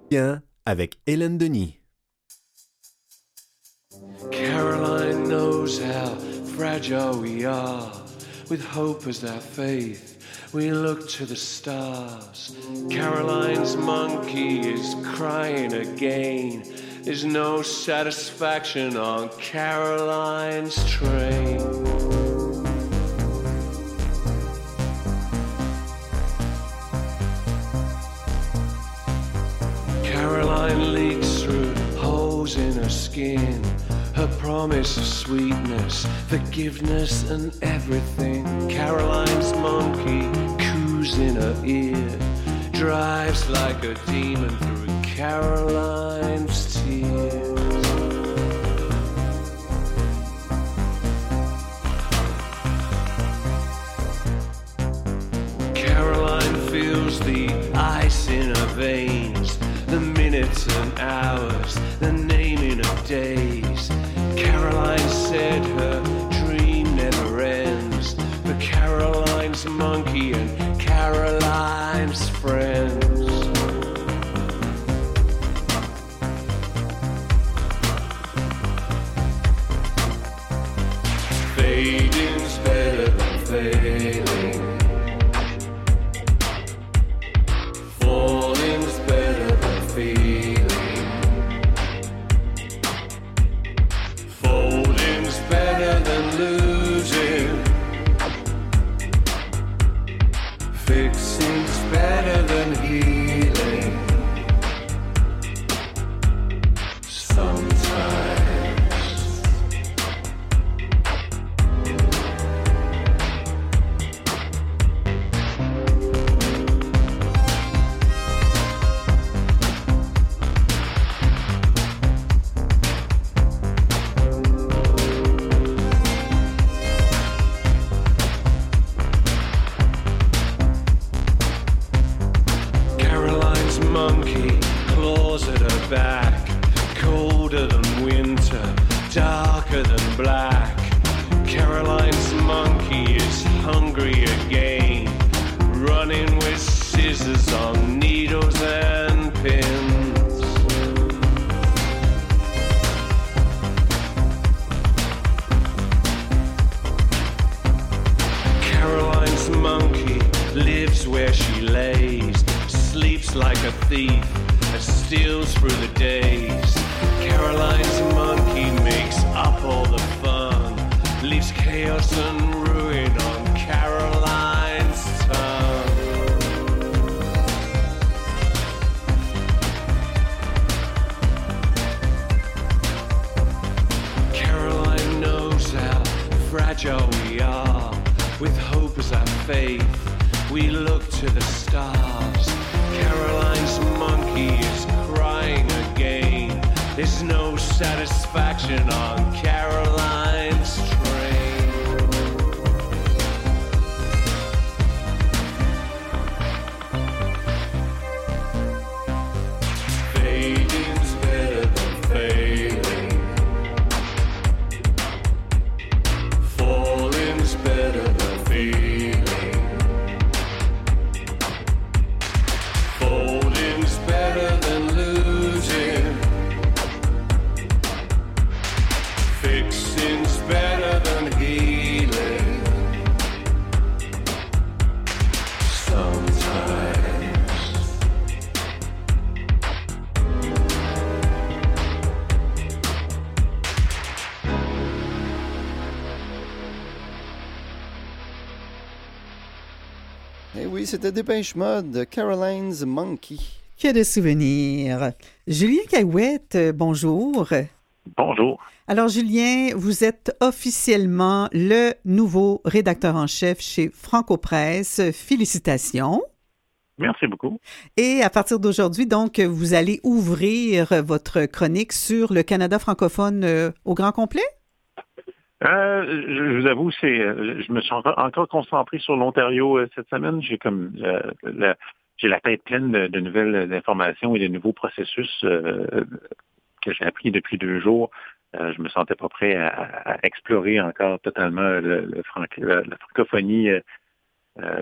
D: Bien avec Hélène Denis.
H: Caroline knows how fragile we are. With hope as our faith, we look to the stars. Caroline's monkey is crying again. There's no satisfaction on Caroline's train. Caroline leaks through holes in her skin. Promise of sweetness, forgiveness, and everything. Caroline's monkey coos in her ear, drives like a demon through Caroline's tears. Caroline feels the ice in her veins, the minutes and hours, the naming of days. Caroline said her dream never ends, but Caroline's monkey and Caroline's friends.
A: C'était Dépêche Mode, Caroline's Monkey.
B: Que de souvenirs. Julien Caouette, euh, bonjour.
L: Bonjour.
B: Alors, Julien, vous êtes officiellement le nouveau rédacteur en chef chez Franco Presse. Félicitations.
L: Merci beaucoup.
B: Et à partir d'aujourd'hui, donc, vous allez ouvrir votre chronique sur le Canada francophone euh, au grand complet?
L: Euh, je, vous avoue, c'est, euh, je me suis encore, concentré sur l'Ontario euh, cette semaine. J'ai comme le- j'ai la tête pleine de, nouvelles informations et de nouveaux processus que j'ai appris depuis deux jours. Je me sentais pas prêt à, explorer encore totalement la, la francophonie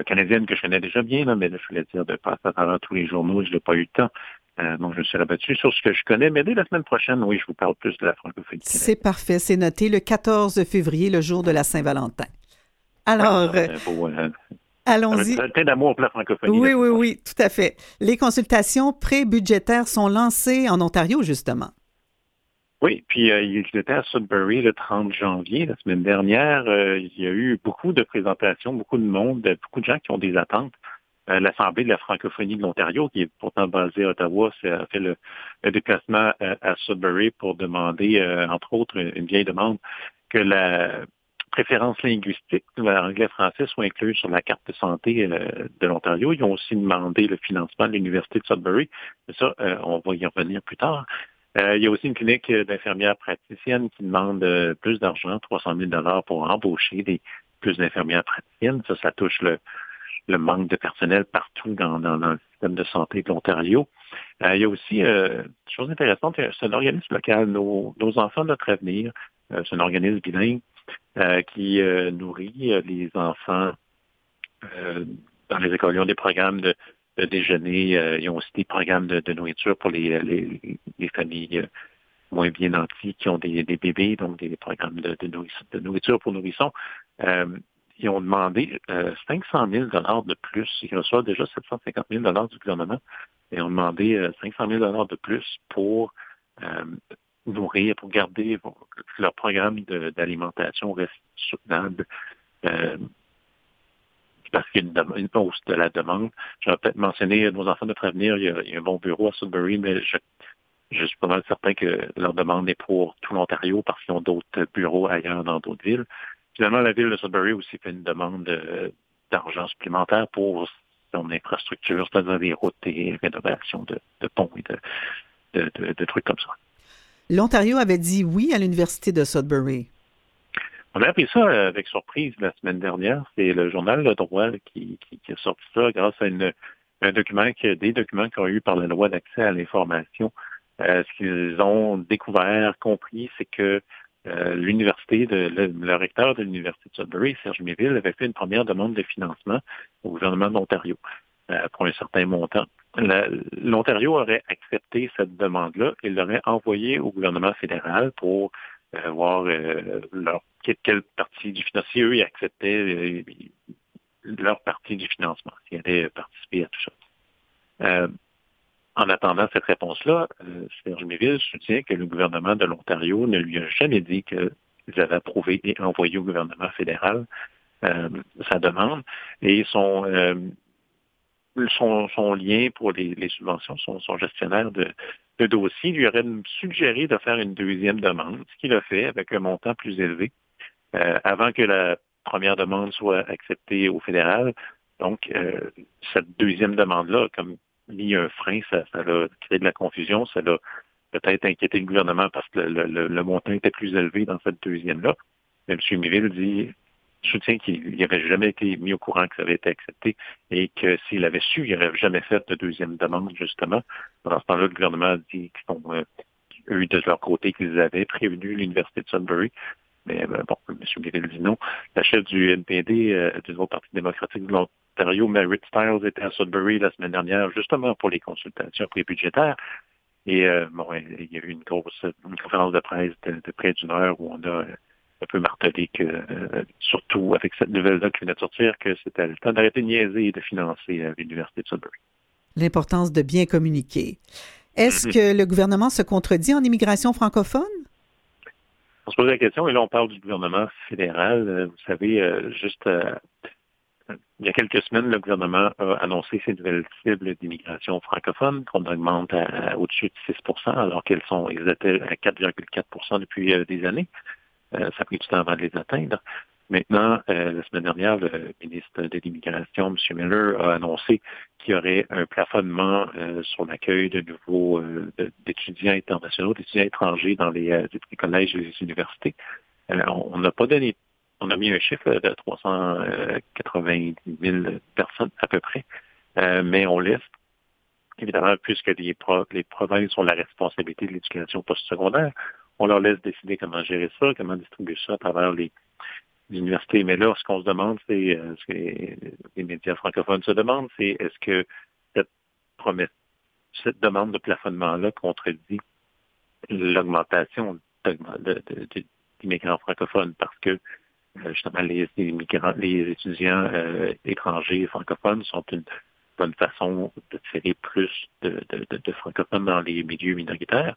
L: canadienne que je connais déjà bien, mais là, je voulais dire de passer à travers tous les journaux, je n'ai pas eu le temps. Euh, donc, je me suis rabattu sur ce que je connais, mais dès la semaine prochaine, oui, je vous parle plus de la francophonie.
B: C'est parfait, c'est noté le 14 février, le jour de la Saint-Valentin. Alors, euh,
L: Euh,
B: allons-y.
L: Un d'amour pour la francophonie.
B: Oui, oui, oui, tout à fait. Les consultations pré-budgétaires sont lancées en Ontario, justement.
L: Oui, puis euh, il était à Sudbury le 30 janvier, la semaine dernière. Euh, il y a eu beaucoup de présentations, beaucoup de monde, beaucoup de gens qui ont des attentes. Euh, L'Assemblée de la francophonie de l'Ontario, qui est pourtant basée à Ottawa, a fait le, déplacement à, à Sudbury pour demander, euh, entre autres, une vieille demande, que la préférence linguistique, l'anglais-français, soit inclus sur la carte de santé euh, de l'Ontario. Ils ont aussi demandé le financement de l'Université de Sudbury. Mais ça, euh, on va y revenir plus tard. Euh, il y a aussi une clinique d'infirmières praticiennes qui demande euh, plus d'argent, 300 000 pour embaucher des, plus d'infirmières praticiennes. Ça, ça touche le, le manque de personnel partout dans, dans- dans le système de santé de l'Ontario. Euh, il y a aussi, euh, chose intéressante, c'est un organisme local, nos, nos enfants, notre avenir. Euh, c'est un organisme bilingue euh, qui euh, nourrit euh, les enfants euh, dans les écoles. Ils ont des programmes de, de déjeuner, euh, ils ont aussi des programmes de, de nourriture pour les, les, les familles euh, moins bien nantis qui ont des, des bébés, donc des programmes de, de, nourriture, de nourriture pour nourrissons. Euh, ils ont demandé euh, 500 000 de plus. Ils reçoivent déjà 750 000 du gouvernement. Et ont demandé euh, 500 000 de plus pour euh, nourrir, pour garder leur programme d'alimentation reste soutenable. Euh, parce qu'il y a une, hausse de la demande. J'aurais peut-être mentionné nos enfants de prévenir, il y, a, il y a un bon bureau à Sudbury, mais je, je suis pas mal certain que leur demande est pour tout l'Ontario parce qu'ils ont d'autres bureaux ailleurs dans d'autres villes. Finalement, la ville de Sudbury aussi fait une demande euh, d'argent supplémentaire pour son infrastructure, c'est-à-dire des routes et rénovations de, de ponts et de, de, de- de trucs comme ça.
B: L'Ontario avait dit oui à l'Université de Sudbury.
L: On a appris ça avec surprise la semaine dernière. C'est le journal Le Droit qui, qui, qui a sorti ça grâce à une, un document, des documents qu'ils ont eu par la loi d'accès à l'information. Euh, ce qu'ils ont découvert, compris, c'est que euh, l'université, de, le, le recteur de l'université de Sudbury, Serge Méville, avait fait une première demande de financement au gouvernement de l'Ontario euh, pour un certain montant. L'Ontario aurait accepté cette demande-là et l'aurait envoyée au gouvernement fédéral pour euh, voir euh, leur, quelle, partie du financement, eux ils acceptaient euh, leur partie du financement, s'ils allaient participer à tout ça. En attendant cette réponse-là, euh, Serge Méville soutient que le gouvernement de l'Ontario ne lui a jamais dit qu'ils avaient approuvé et envoyé au gouvernement fédéral euh, sa demande. Et son, euh, son, son lien pour les, les subventions, son, son gestionnaire de, de dossier lui aurait suggéré de faire une deuxième demande, ce qu'il a fait avec un montant plus élevé, euh, avant que la première demande soit acceptée au fédéral. Donc, euh, cette deuxième demande-là, comme mis un frein, ça, ça a créé de la confusion, ça a peut-être inquiété le gouvernement parce que le, le- le montant était plus élevé dans cette deuxième-là. Mais M. Miville dit soutient qu'il n'avait jamais été mis au courant que ça avait été accepté et que s'il avait su, il n'aurait jamais fait de deuxième demande, justement. Dans ce temps-là, le gouvernement a dit qu'ils ont, euh, eux, de leur côté, qu'ils avaient prévenu l'Université de Sudbury. Mais euh, bon, M. Dit non. La chef du NPD, euh, du nouveau Parti démocratique de l'Ontario, Merritt Stiles, était à Sudbury la semaine dernière, justement pour les consultations prébudgétaires. Et euh, bon, il y a eu une grosse une conférence de presse de, de près d'une heure où on a euh, un peu martelé que, euh, surtout avec cette nouvelle-là qui venait de sortir, que c'était le temps d'arrêter de niaiser et de financer euh, l'Université de Sudbury.
B: L'importance de bien communiquer. Est-ce
L: Mhm.
B: que le gouvernement se contredit en immigration francophone?
L: On se pose la question, et là on parle du gouvernement fédéral. Euh, Vous savez, euh, juste euh, il y a quelques semaines, le gouvernement a annoncé ses nouvelles cibles d'immigration francophone qu'on augmente à, au-dessus de 6% alors qu'elles sont elles étaient à 4,4% depuis des années. Euh, ça a pris du temps avant de les atteindre. Maintenant, euh, la semaine dernière, le ministre de l'Immigration, M. Miller, a annoncé qu'il y aurait un plafonnement euh, sur l'accueil de nouveaux euh, d'étudiants internationaux, d'étudiants étrangers dans les, euh, collèges et les universités. Euh, on n'a pas donné, on a mis un chiffre de 390 000 personnes à peu près, Euh, mais on laisse, évidemment, puisque les, pro- les provinces ont la responsabilité de l'éducation postsecondaire, on leur laisse décider comment gérer ça, comment distribuer ça à travers les, les. Mais là, ce qu'on se demande, c'est euh, ce que les médias francophones se demandent, c'est est-ce que cette promesse, cette demande de plafonnement-là contredit l'augmentation d'augment- de- de- de- d'immigrants francophones parce que euh, justement les, les les étudiants euh, étrangers francophones sont une bonne façon de tirer plus de, de- de- francophones dans les milieux minoritaires.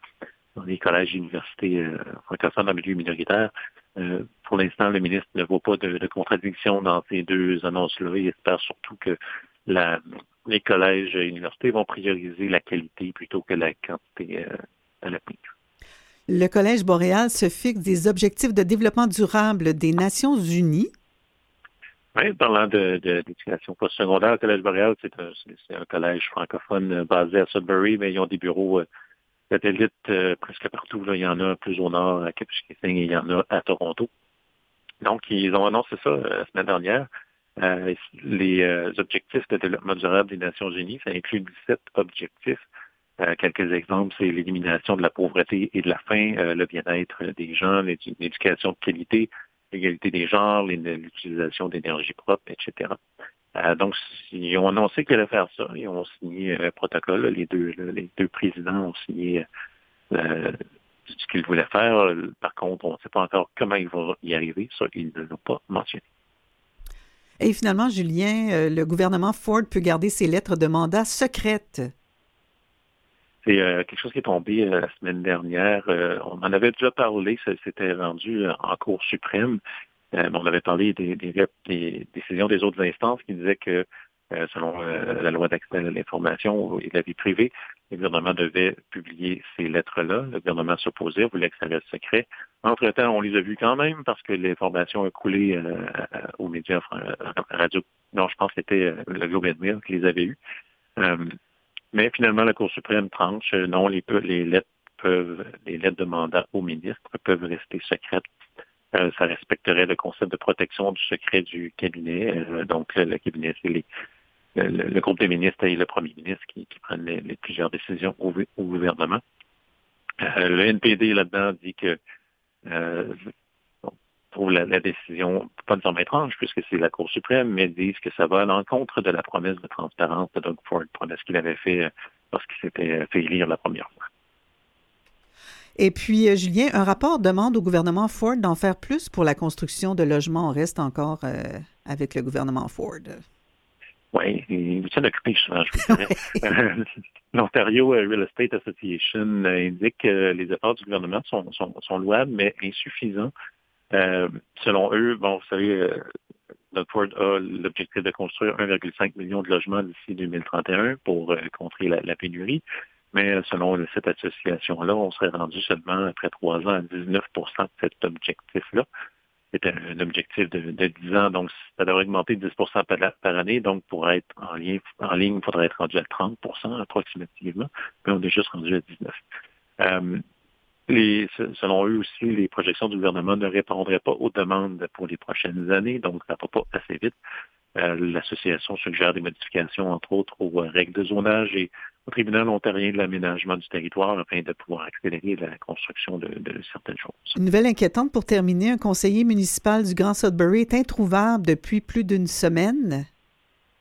L: dans les collèges et universités euh, francophones dans le milieu minoritaire. Euh, pour l'instant, le ministre ne voit pas de, de contradiction dans ces deux annonces-là. Il espère surtout que la, les collèges et universités vont prioriser la qualité plutôt que la quantité euh, à l'avenir.
B: Le Collège Boréal se fixe des objectifs de développement durable des Nations Unies.
L: Oui, parlant de, de- d'éducation postsecondaire, le Collège Boréal, c'est un, collège francophone basé à Sudbury, mais ils ont des bureaux euh, satellites euh, presque partout. Il y en a plus au nord à Kapuskasing et il y en a à Toronto. Donc, ils ont annoncé ça euh, la semaine dernière. Euh, les euh, objectifs de développement durable des Nations Unies, ça inclut 17 objectifs. Quelques exemples, c'est l'élimination de la pauvreté et de la faim, le bien-être des gens, l'édu- l'éducation de qualité, l'égalité des genres, l'utilisation d'énergie propre, etc. Euh, donc, ils ont annoncé qu'ils allaient faire ça. Ils ont signé un protocole. là. Les deux, là, les deux présidents ont signé euh, ce qu'ils voulaient faire. Par contre, on ne sait pas encore comment ils vont y arriver. Ça, ils ne l'ont pas mentionné.
B: Et finalement, Julien, euh, le gouvernement Ford peut garder ses lettres de mandat secrètes.
L: C'est quelque chose qui est tombé la semaine dernière. On en avait déjà parlé, ça s'était rendu en Cour suprême. Euh, on avait parlé des, décisions des autres instances qui disaient que, euh, selon euh, la loi d'accès à l'information et de la vie privée, le gouvernement devait publier ces lettres-là. Le gouvernement s'opposait, voulait que ça reste secret. Entre-temps, on les a vues quand même parce que l'information a coulé aux médias radio. Non, je pense que c'était le Globe qui les avait eues. Mais finalement, la Cour suprême tranche, non, les, les lettres peuvent, les lettres de mandat au ministre peuvent rester secrètes. Euh, ça respecterait le concept de protection du secret du cabinet. Euh, donc, le, le cabinet, c'est les, le, le- groupe des ministres et le premier ministre qui, qui prennent les, les plusieurs décisions au, au gouvernement. Euh, le NPD là-dedans dit que euh, on trouve la, la décision pas nécessairement étrange puisque c'est la Cour suprême, mais disent que ça va à l'encontre de la promesse de transparence de Doug Ford, promesse qu'il avait fait euh, lorsqu'il s'était fait élire la première fois.
B: Et puis, euh, Julien, un rapport demande au gouvernement Ford d'en faire plus pour la construction de logements. On reste encore euh, avec le gouvernement Ford.
L: Oui, il vous tient occupé souvent, je vous dirais. Euh, L'Ontario Real Estate Association indique que les efforts du gouvernement sont, sont, sont louables, mais insuffisants. Euh, selon eux, bon, vous savez, Doug Ford a l'objectif de construire 1,5 million de logements d'ici 2031 pour euh, contrer la, la pénurie. Mais selon cette association-là, on serait rendu seulement après trois ans à 19% de cet objectif-là. C'est un, objectif de, de 10 ans, donc ça devrait augmenter de 10 par, par année. Donc, pour être en, lien, en ligne, il faudrait être rendu à 30% approximativement, mais on est juste rendu à 19 euh, les, se- selon eux aussi, les projections du gouvernement ne répondraient pas aux demandes pour les prochaines années, donc ça ne va pas assez vite. Euh, L'association suggère des modifications, entre autres, aux euh, règles de zonage et au tribunal ontarien de l'aménagement du territoire afin de pouvoir accélérer la construction de, de certaines choses.
B: Une nouvelle inquiétante pour terminer. Un conseiller municipal du Grand Sudbury est introuvable depuis plus d'une semaine.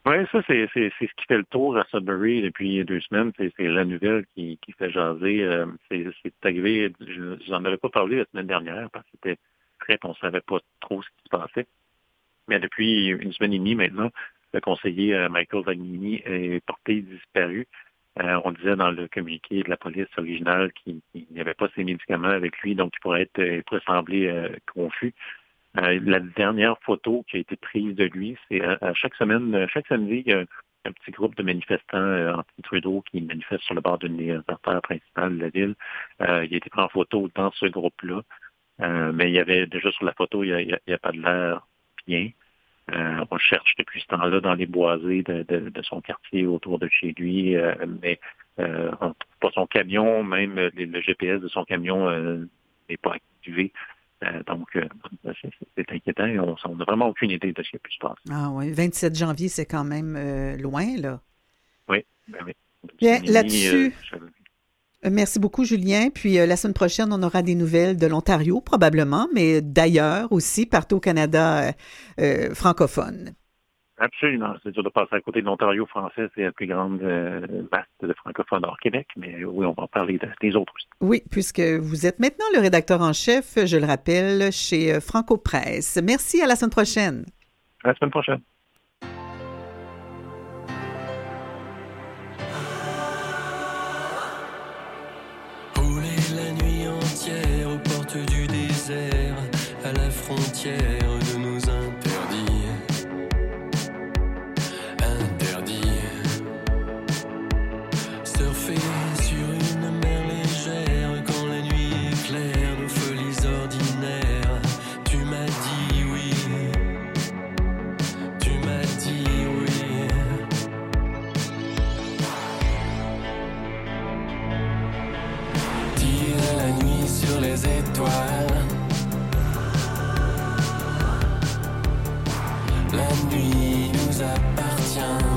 L: Oui, ça, c'est ce qui fait le tour à Sudbury depuis deux semaines. C'est la nouvelle qui, qui fait jaser. Euh, c'est arrivé, je n'en avais pas parlé la semaine dernière parce que c'était prêt, on ne savait pas trop ce qui se passait. Mais depuis une semaine et demie maintenant, le conseiller euh, Michael Vagnini est porté disparu. Euh, on disait dans le communiqué de la police originale qu'il n'y avait pas ses médicaments avec lui, donc il pourrait être il pourrait euh, confus. Euh, la dernière photo qui a été prise de lui, c'est à, à chaque semaine, euh, chaque samedi, il y a un petit groupe de manifestants euh, anti-Trudeau qui manifestent sur le bord d'une des artères principales de la ville. Euh, il a été pris en photo dans ce groupe-là. Euh, mais il y avait déjà sur la photo, il n'y a, a pas de l'air bien. Euh, on cherche depuis ce temps-là dans les boisés de, de- de son quartier autour de chez lui, euh, mais euh, on ne trouve pas son camion, même le, GPS de son camion euh, n'est pas activé. Donc, euh, c'est inquiétant et on n'a vraiment aucune idée de ce qui a pu se passer.
B: Ah oui, 27 janvier, c'est quand même loin, là.
L: Oui, ben oui.
B: Bien, là-dessus, merci beaucoup, Julien. Puis euh, la semaine prochaine, on aura des nouvelles de l'Ontario, probablement, mais d'ailleurs aussi, partout au Canada euh, euh, francophone.
L: Absolument. C'est dur de passer à côté de l'Ontario français. C'est la plus grande euh, masse de francophones hors Québec. Mais oui, on va en parler de- des autres aussi.
B: Oui, puisque vous êtes maintenant le rédacteur en chef, je le rappelle, chez euh, Franco Presse. Merci, à la semaine prochaine.
L: À la semaine prochaine.
M: De nos interdits. Interdits. Surfer sur une mer légère quand la nuit éclaire nos folies ordinaires. Tu m'as dit oui. Tu m'as dit oui. Tire la nuit sur les étoiles. Appartient.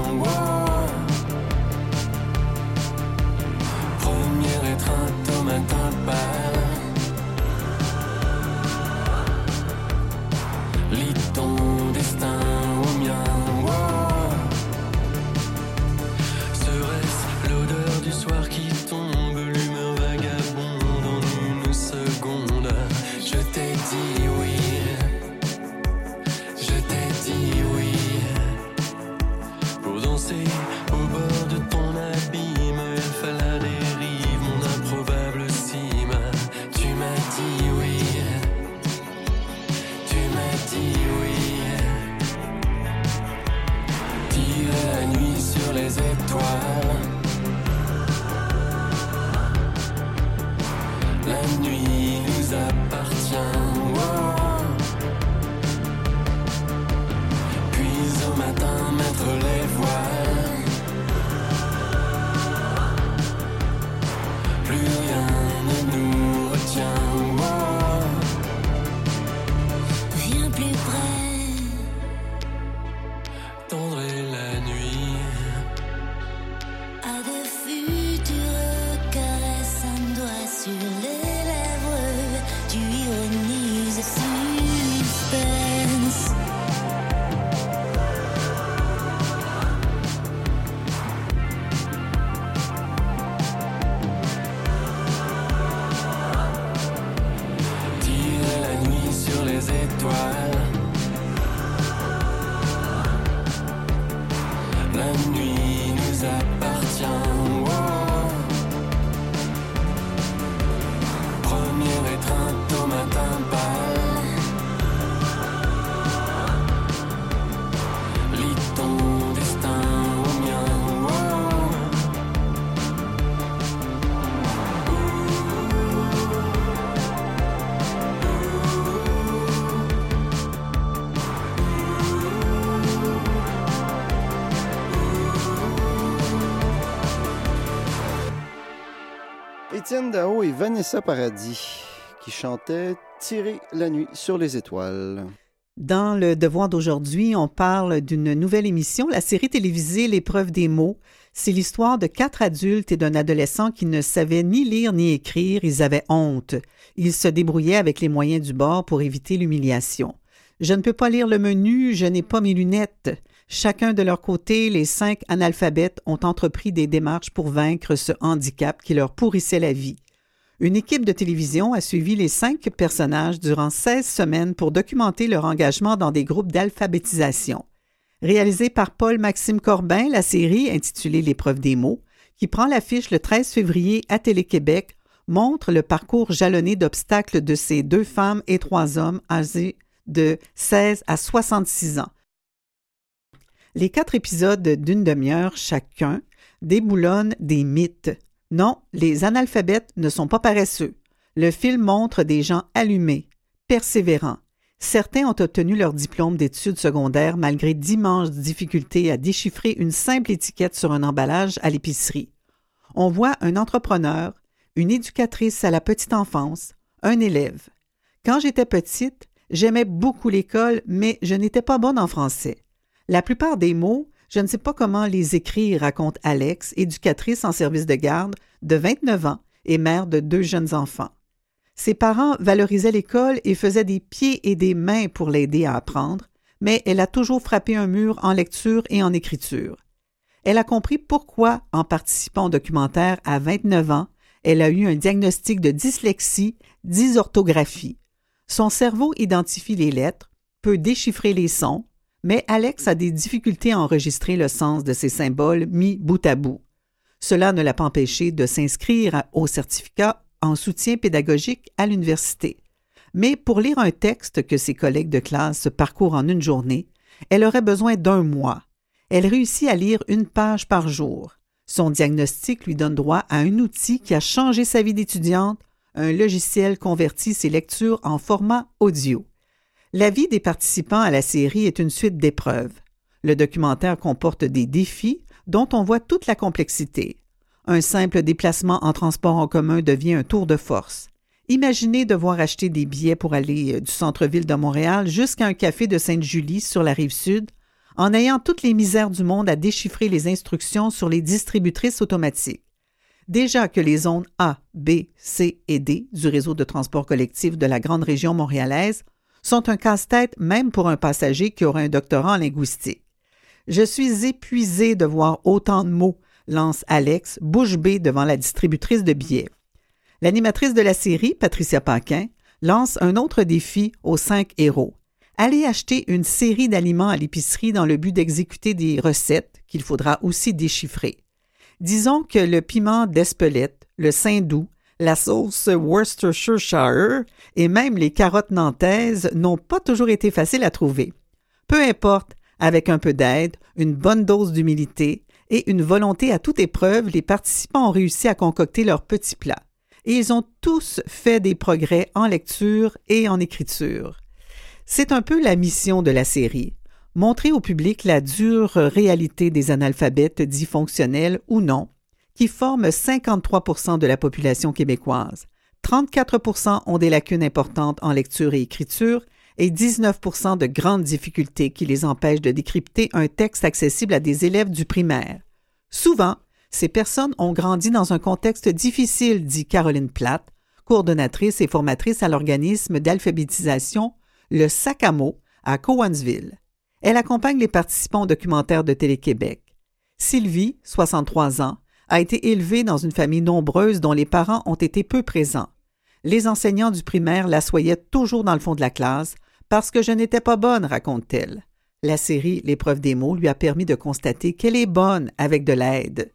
A: Et Vanessa Paradis qui chantaient Tirer la nuit sur les étoiles.
B: Dans le devoir d'aujourd'hui, on parle d'une nouvelle émission, la série télévisée L'épreuve des mots. C'est l'histoire de quatre adultes et d'un adolescent qui ne savaient ni lire ni écrire, ils avaient honte. Ils se débrouillaient avec les moyens du bord pour éviter l'humiliation. Je ne peux pas lire le menu, je n'ai pas mes lunettes. Chacun de leur côté, les cinq analphabètes ont entrepris des démarches pour vaincre ce handicap qui leur pourrissait la vie. Une équipe de télévision a suivi les cinq personnages durant 16 semaines pour documenter leur engagement dans des groupes d'alphabétisation. Réalisée par Paul-Maxime Corbin, la série, intitulée L'épreuve des mots, qui prend l'affiche le 13 février à Télé-Québec, montre le parcours jalonné d'obstacles de ces deux femmes et trois hommes âgés de 16 à 66 ans. Les quatre épisodes d'une demi-heure chacun déboulonnent des mythes. Non, les analphabètes ne sont pas paresseux. Le film montre des gens allumés, persévérants. Certains ont obtenu leur diplôme d'études secondaires malgré d'immenses difficultés à déchiffrer une simple étiquette sur un emballage à l'épicerie. On voit un entrepreneur, une éducatrice à la petite enfance, un élève. Quand j'étais petite, j'aimais beaucoup l'école, mais je n'étais pas bonne en français. La plupart des mots, je ne sais pas comment les écrire, raconte Alex, éducatrice en service de garde de 29 ans et mère de deux jeunes enfants. Ses parents valorisaient l'école et faisaient des pieds et des mains pour l'aider à apprendre, mais elle a toujours frappé un mur en lecture et en écriture. Elle a compris pourquoi, en participant au documentaire à 29 ans, elle a eu un diagnostic de dyslexie, dysorthographie. Son cerveau identifie les lettres, peut déchiffrer les sons, mais Alex a des difficultés à enregistrer le sens de ces symboles mis bout à bout. Cela ne l'a pas empêché de s'inscrire au certificat en soutien pédagogique à l'université. Mais pour lire un texte que ses collègues de classe parcourent en une journée, elle aurait besoin d'un mois. Elle réussit à lire une page par jour. Son diagnostic lui donne droit à un outil qui a changé sa vie d'étudiante, un logiciel convertit ses lectures en format audio. La vie des participants à la série est une suite d'épreuves. Le documentaire comporte des défis dont on voit toute la complexité. Un simple déplacement en transport en commun devient un tour de force. Imaginez devoir acheter des billets pour aller euh, du centre-ville de Montréal jusqu'à un café de Sainte-Julie sur la rive sud, en ayant toutes les misères du monde à déchiffrer les instructions sur les distributrices automatiques. Déjà que les zones A, B, C et D du réseau de transport collectif de la grande région montréalaise sont un casse-tête même pour un passager qui aurait un doctorat en linguistique. Je suis épuisé de voir autant de mots, lance Alex, bouche bée devant la distributrice de billets. L'animatrice de la série, Patricia Paquin, lance un autre défi aux cinq héros. Allez acheter une série d'aliments à l'épicerie dans le but d'exécuter des recettes qu'il faudra aussi déchiffrer. Disons que le piment d'Espelette, le saindoux, la sauce Worcestershire et même les carottes nantaises n'ont pas toujours été faciles à trouver. Peu importe, avec un peu d'aide, une bonne dose d'humilité et une volonté à toute épreuve, les participants ont réussi à concocter leurs petits plats. Et ils ont tous fait des progrès en lecture et en écriture. C'est un peu la mission de la série montrer au public la dure réalité des analphabètes dits fonctionnels ou non, qui forment 53% de la population québécoise. 34% ont des lacunes importantes en lecture et écriture et 19% de grandes difficultés qui les empêchent de décrypter un texte accessible à des élèves du primaire. Souvent, ces personnes ont grandi dans un contexte difficile, dit Caroline Platt, coordonnatrice et formatrice à l'organisme d'alphabétisation Le Sacamo à Cowansville. Elle accompagne les participants au documentaire de Télé-Québec. Sylvie, 63 ans, a été élevée dans une famille nombreuse dont les parents ont été peu présents. Les enseignants du primaire la soyaient toujours dans le fond de la classe parce que je n'étais pas bonne, raconte-t-elle. La série L'épreuve des mots lui a permis de constater qu'elle est bonne avec de l'aide.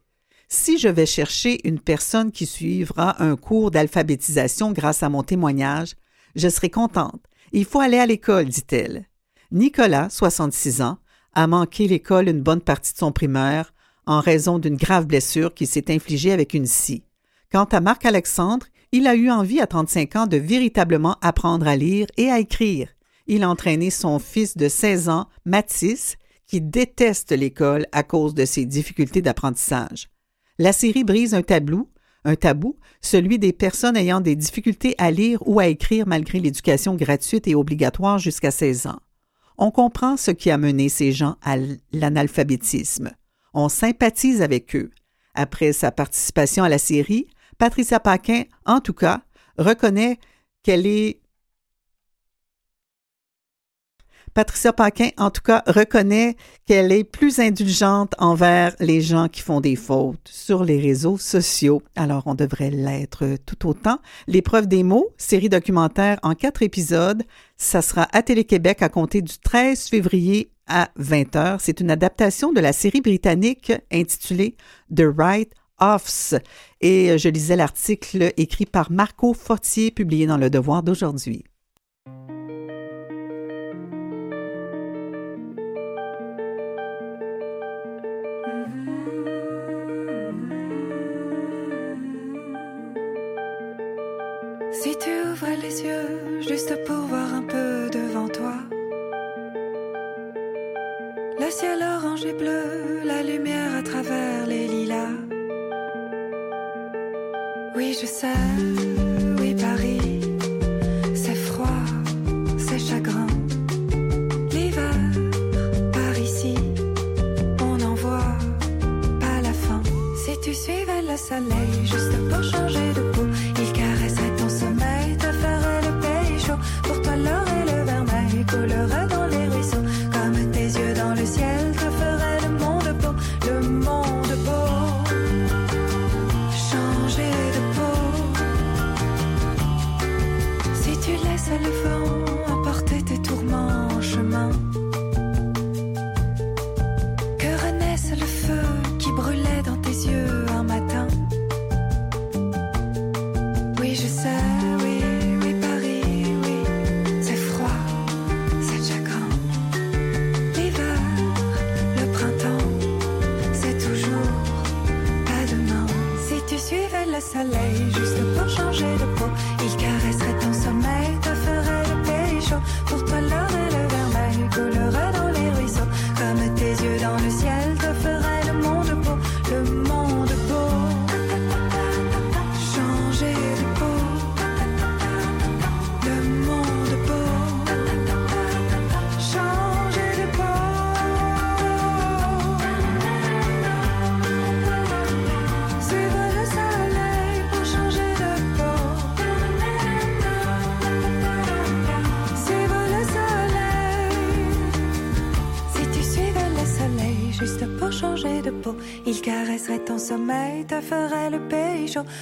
B: Si je vais chercher une personne qui suivra un cours d'alphabétisation grâce à mon témoignage, je serai contente. Il faut aller à l'école, dit-elle. Nicolas, 66 ans, a manqué l'école une bonne partie de son primaire en raison d'une grave blessure qui s'est infligée avec une scie. Quant à Marc-Alexandre, il a eu envie à 35 ans de véritablement apprendre à lire et à écrire. Il a entraîné son fils de 16 ans, Mathis, qui déteste l'école à cause de ses difficultés d'apprentissage. La série brise un tabou, un tabou, celui des personnes ayant des difficultés à lire ou à écrire malgré l'éducation gratuite et obligatoire jusqu'à 16 ans. On comprend ce qui a mené ces gens à l'analphabétisme. On sympathise avec eux. Après sa participation à la série, Patricia Paquin, en tout cas, reconnaît qu'elle est Patricia Paquin, en tout cas, reconnaît qu'elle est plus indulgente envers les gens qui font des fautes sur les réseaux sociaux. Alors, on devrait l'être tout autant. L'épreuve des mots, série documentaire en quatre épisodes, ça sera à Télé-Québec à compter du 13 février à 20h. C'est une adaptation de la série britannique intitulée The Right Offs. Et je lisais l'article écrit par Marco Fortier, publié dans Le Devoir d'aujourd'hui.
I: Si tu ouvrais les yeux juste pour voir un peu devant toi, le ciel orange et bleu, la lumière à travers les lilas. Oui, je sais, oui, Paris,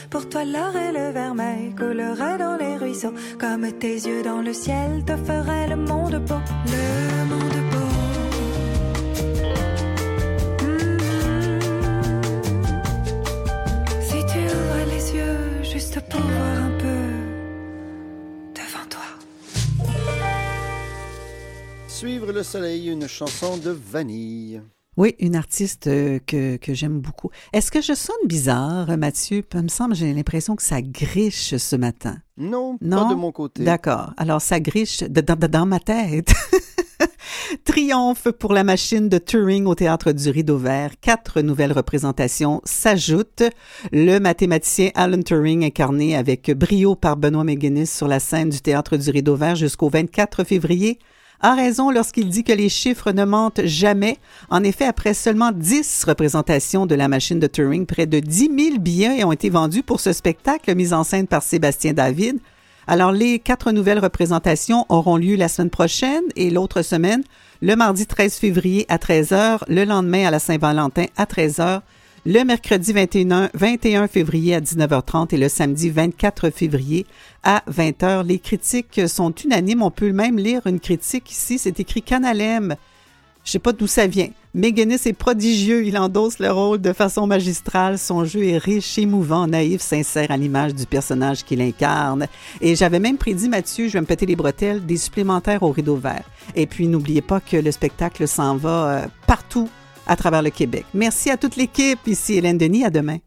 I: Pour toi, l'or et le vermeil coulerait dans les ruisseaux. Comme tes yeux dans le ciel, te ferait le monde beau. Le monde beau. Si tu ouvres les yeux juste pour voir un peu devant toi.
A: Suivre le soleil, une chanson de Vanille.
B: Oui, une artiste euh, que, que j'aime beaucoup. Est-ce que je sonne bizarre, Mathieu? Il me semble, j'ai l'impression que ça griche ce matin.
A: Non,
B: Non?
A: pas de mon côté.
B: D'accord. Alors, ça griche de- dans, dans ma tête. Triomphe pour la machine de Turing au Théâtre du Rideau Vert. Quatre nouvelles représentations s'ajoutent. Le mathématicien Alan Turing, incarné avec brio par Benoît McGuinness sur la scène du Théâtre du Rideau Vert jusqu'au 24 février, a raison lorsqu'il dit que les chiffres ne mentent jamais. En effet, après seulement 10 représentations de la machine de Turing, près de 10 000 billets ont été vendus pour ce spectacle mis en scène par Sébastien David. Alors, les quatre nouvelles représentations auront lieu la semaine prochaine et l'autre semaine, le mardi 13 février à 13h, le lendemain à la Saint-Valentin à 13h, le mercredi 21, 21 février à 19h30 et le samedi 24 février à 20h. Les critiques sont unanimes. On peut même lire une critique ici. C'est écrit Canalem. Je sais pas d'où ça vient. Meganis est prodigieux. Il endosse le rôle de façon magistrale. Son jeu est riche, émouvant, naïf, sincère à l'image du personnage qu'il incarne. Et j'avais même prédit, Mathieu, je vais me péter les bretelles, des supplémentaires au rideau vert. Et puis, n'oubliez pas que le spectacle s'en va euh, partout à travers le Québec. Merci à toute l'équipe. Ici Hélène Denis. À demain.